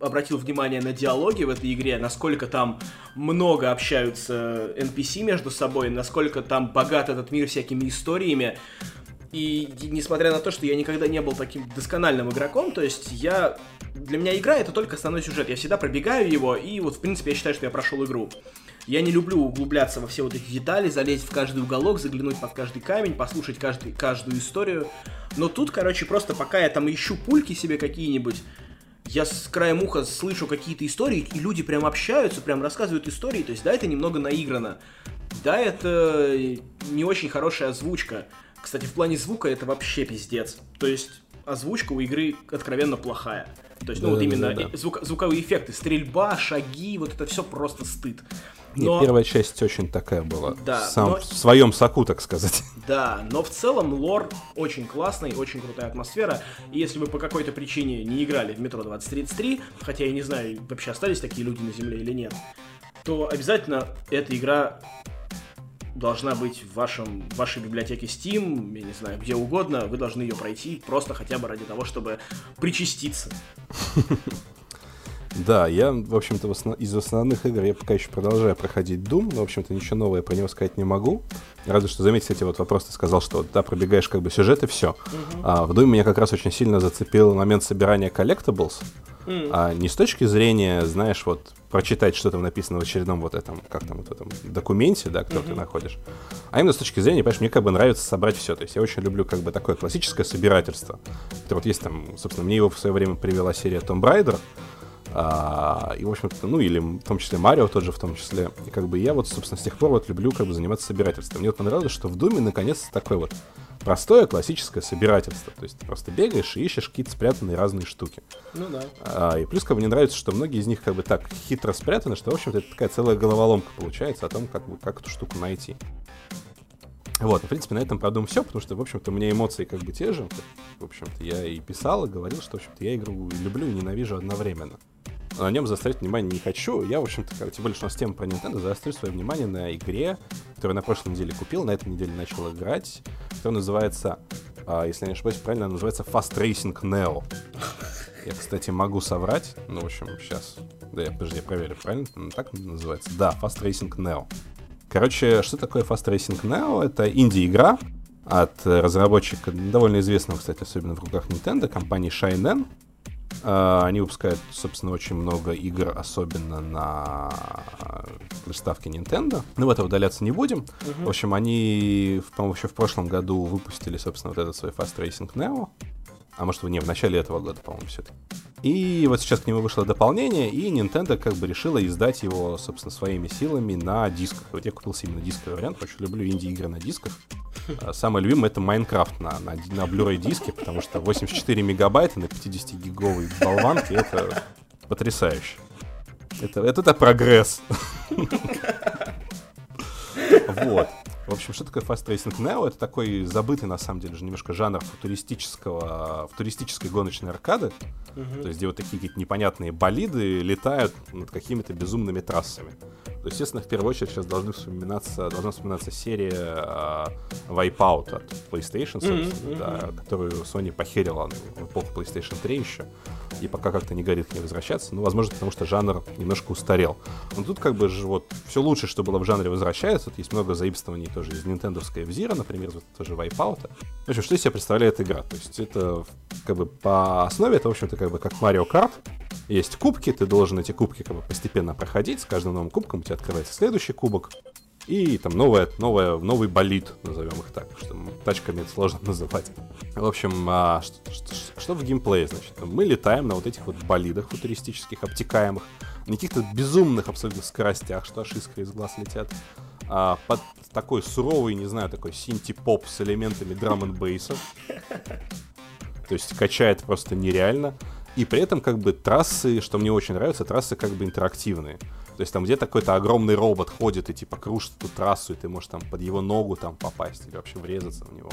A: обратил внимание на диалоги в этой игре, насколько там много общаются NPC между собой, насколько там богат этот мир всякими историями. И несмотря на то, что я никогда не был таким доскональным игроком, то есть я... Для меня игра это только основной сюжет. Я всегда пробегаю его, и вот, в принципе, я считаю, что я прошел игру. Я не люблю углубляться во все вот эти детали, залезть в каждый уголок, заглянуть под каждый камень, послушать каждый, каждую историю. Но тут, короче, просто пока я там ищу пульки себе какие-нибудь, я с краем уха слышу какие-то истории, и люди прям общаются, прям рассказывают истории. То есть, да, это немного наиграно. Да, это не очень хорошая озвучка. Кстати, в плане звука это вообще пиздец. То есть озвучка у игры откровенно плохая. То есть, ну да, вот именно да, да. Звук, звуковые эффекты, стрельба, шаги, вот это все просто стыд.
B: Но... Не, первая часть очень такая была. Да, Сам, но... В своем соку, так сказать.
A: Да, но в целом лор очень классный, очень крутая атмосфера. И если вы по какой-то причине не играли в метро 2033, хотя я не знаю, вообще остались такие люди на Земле или нет, то обязательно эта игра должна быть в, вашем, в вашей библиотеке Steam, я не знаю, где угодно, вы должны ее пройти просто хотя бы ради того, чтобы причаститься.
B: Да, я, в общем-то, из основных игр я пока еще продолжаю проходить Doom, но, в общем-то, ничего нового про него сказать не могу. Разве что, заметьте, эти вот вопрос ты сказал, что да, пробегаешь как бы сюжет и все. Uh-huh. А в Doom меня как раз очень сильно зацепил момент собирания collectibles, mm. а не с точки зрения, знаешь, вот прочитать, что там написано в очередном вот этом, как там, вот этом документе, да, который mm-hmm. ты находишь, а именно с точки зрения, понимаешь, мне как бы нравится собрать все. То есть я очень люблю как бы такое классическое собирательство. Это вот есть там, собственно, мне его в свое время привела серия Tomb Raider, а, и, в общем-то, ну, или в том числе Марио тот же в том числе. И как бы я вот, собственно, с тех пор вот люблю как бы заниматься собирательством. Мне вот понравилось, что в Думе наконец-то такой вот простое классическое собирательство. То есть ты просто бегаешь и ищешь какие-то спрятанные разные штуки.
A: Ну да.
B: А, и плюс как бы мне нравится, что многие из них как бы так хитро спрятаны, что, в общем-то, это такая целая головоломка получается о том, как, бы, как эту штуку найти. Вот, в принципе, на этом продум все, потому что, в общем-то, у меня эмоции как бы те же. В общем-то, я и писал, и говорил, что, в общем-то, я игру люблю и ненавижу одновременно на нем заострять внимание не хочу. Я, в общем-то, тем более, что у нас тема про Nintendo, заострю свое внимание на игре, которую на прошлой неделе купил, на этой неделе начал играть, которая называется, а, если я не ошибаюсь, правильно, называется Fast Racing Neo. Я, кстати, могу соврать. Ну, в общем, сейчас. Да, я, подожди, я проверю, правильно так называется? Да, Fast Racing Neo. Короче, что такое Fast Racing Neo? Это инди-игра от разработчика, довольно известного, кстати, особенно в руках Nintendo, компании Shinen. А, они выпускают, собственно, очень много игр, особенно на приставке Nintendo. Но в это удаляться не будем. Uh-huh. В общем, они, по-моему, еще в прошлом году выпустили, собственно, вот этот свой Fast Racing Neo. А может, не, в начале этого года, по-моему, все-таки. И вот сейчас к нему вышло дополнение, и Nintendo как бы решила издать его, собственно, своими силами на дисках. Вот я купил именно дисковый вариант, очень люблю инди-игры на дисках. А самый любимый это Майнкрафт на, на, на Blu-ray диске, потому что 84 мегабайта на 50-гиговой болванке это потрясающе. Это, это, это прогресс. Вот. В общем, что такое Fast Racing Neo? Это такой забытый, на самом деле, же немножко жанр футуристического, футуристической гоночной аркады. Uh-huh. То есть, где вот такие какие-то непонятные болиды летают над какими-то безумными трассами. То, естественно, в первую очередь сейчас должны вспоминаться, должна вспоминаться серия uh, Wipeout от PlayStation, собственно, mm-hmm. да, которую Sony похерила в эпоху PlayStation 3 еще. И пока как-то не горит к ней возвращаться. Ну, возможно, потому что жанр немножко устарел. Но тут как бы же вот все лучше, что было в жанре, возвращается. Тут есть много заимствований тоже из нинтендовской F-Zero, например, вот тоже Wipeout. В общем, что из себя представляет игра? То есть это как бы по основе это, в общем-то, как бы как Mario Kart. Есть кубки, ты должен эти кубки как бы постепенно проходить. С каждым новым кубком у тебя открывается следующий кубок. И там новая, новая, новый болид, назовем их так, что тачками это сложно называть. В общем, а, что, что, что в геймплее, значит? Мы летаем на вот этих вот болидах футуристических, обтекаемых, на каких-то безумных абсолютно скоростях, что аж искры из глаз летят а, под такой суровый, не знаю, такой синти-поп с элементами драм н бейса. То есть качает просто нереально. И при этом как бы трассы, что мне очень нравится, трассы как бы интерактивные. То есть там где-то какой-то огромный робот ходит и типа кружит эту трассу, и ты можешь там под его ногу там попасть или вообще врезаться в него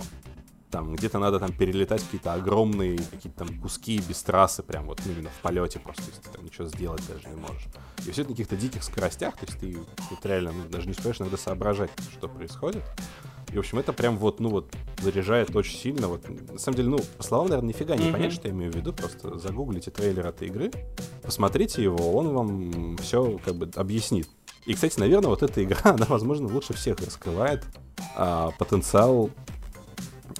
B: там где-то надо там перелетать какие-то огромные какие-то там куски без трассы, прям вот ну, именно в полете просто, если ты там ничего сделать даже не можешь. И все это на каких-то диких скоростях, то есть ты вот реально ну, даже не успеешь иногда соображать, что происходит. И, в общем, это прям вот, ну вот, заряжает очень сильно. Вот, на самом деле, ну, по словам, наверное, нифига не mm-hmm. понять, что я имею в виду. Просто загуглите трейлер этой игры, посмотрите его, он вам все как бы объяснит. И, кстати, наверное, вот эта игра, она, возможно, лучше всех раскрывает а, потенциал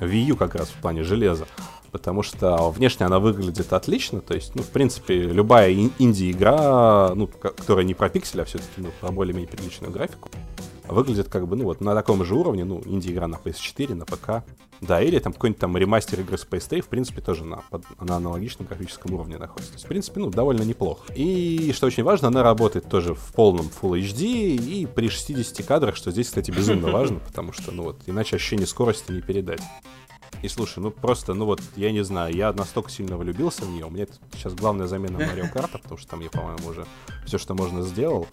B: Wii U как раз в плане железа. Потому что внешне она выглядит отлично. То есть, ну, в принципе, любая инди-игра, ну, которая не про пиксель, а все-таки ну, про более-менее приличную графику, выглядит как бы, ну, вот на таком же уровне, ну, инди-игра на PS4, на ПК. Да, или там какой-нибудь там ремастер игры Space 3, в принципе, тоже на, под, на аналогичном графическом уровне находится. То есть, в принципе, ну, довольно неплохо. И, что очень важно, она работает тоже в полном Full HD и при 60 кадрах, что здесь, кстати, безумно важно, потому что, ну, вот, иначе ощущение скорости не передать. И слушай, ну просто, ну вот, я не знаю, я настолько сильно влюбился в нее. У меня сейчас главная замена Марио Карта, потому что там я, по-моему, уже все, что можно, сделал.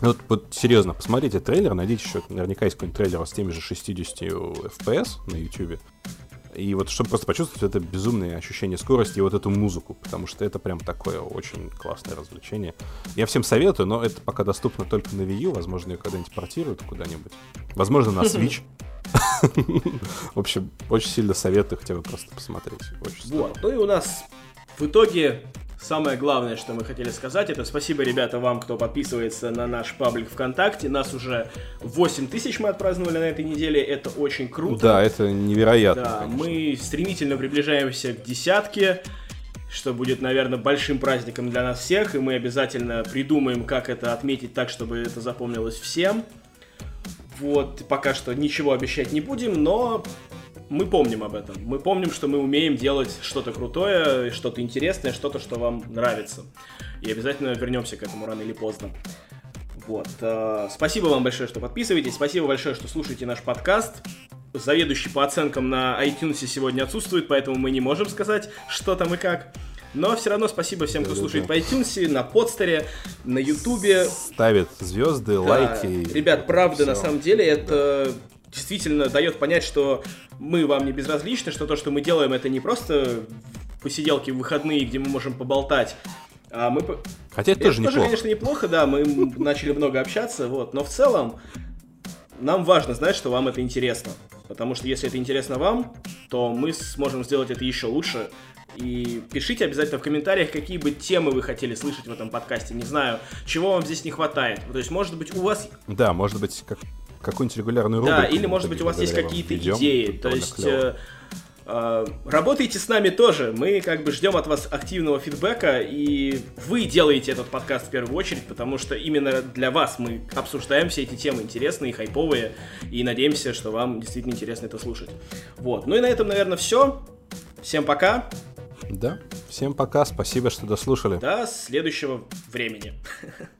B: Вот, вот серьезно, посмотрите трейлер, найдите еще, наверняка есть какой-нибудь трейлер с теми же 60 FPS на YouTube. И вот чтобы просто почувствовать это безумное ощущение скорости и вот эту музыку, потому что это прям такое очень классное развлечение. Я всем советую, но это пока доступно только на Wii U, возможно, ее когда-нибудь портируют куда-нибудь. Возможно, на Switch. В общем, очень сильно советую хотя бы просто посмотреть.
A: вот. Ну и у нас в итоге Самое главное, что мы хотели сказать, это спасибо, ребята, вам, кто подписывается на наш паблик ВКонтакте. Нас уже 8 тысяч мы отпраздновали на этой неделе, это очень круто.
B: Да, это невероятно.
A: Да, конечно. мы стремительно приближаемся к десятке, что будет, наверное, большим праздником для нас всех, и мы обязательно придумаем, как это отметить так, чтобы это запомнилось всем. Вот, пока что ничего обещать не будем, но мы помним об этом. Мы помним, что мы умеем делать что-то крутое, что-то интересное, что-то, что вам нравится. И обязательно вернемся к этому рано или поздно. Вот. Э, спасибо вам большое, что подписываетесь. Спасибо большое, что слушаете наш подкаст. Заведующий по оценкам на iTunes сегодня отсутствует, поэтому мы не можем сказать, что там и как. Но все равно спасибо всем, кто слушает по iTunes, на подстере, на Ютубе.
B: Ставит звезды, да. лайки.
A: Ребят, правда, на самом деле, это действительно дает понять, что мы вам не безразличны, что то, что мы делаем, это не просто посиделки в выходные, где мы можем поболтать, а мы...
B: Хотя это, это тоже
A: неплохо.
B: тоже,
A: конечно, неплохо, да, мы начали много общаться, вот, но в целом нам важно знать, что вам это интересно. Потому что если это интересно вам, то мы сможем сделать это еще лучше. И пишите обязательно в комментариях, какие бы темы вы хотели слышать в этом подкасте. Не знаю, чего вам здесь не хватает. То есть, может быть, у вас...
B: Да, может быть, как какую-нибудь регулярную рубрику.
A: Да, или, может быть, у вас есть какие-то идеи. То есть... Э, э, работайте с нами тоже. Мы как бы ждем от вас активного фидбэка, и вы делаете этот подкаст в первую очередь, потому что именно для вас мы обсуждаем все эти темы интересные, хайповые, и надеемся, что вам действительно интересно это слушать. Вот. Ну и на этом, наверное, все. Всем пока.
B: Да, всем пока, спасибо, что дослушали.
A: До следующего времени.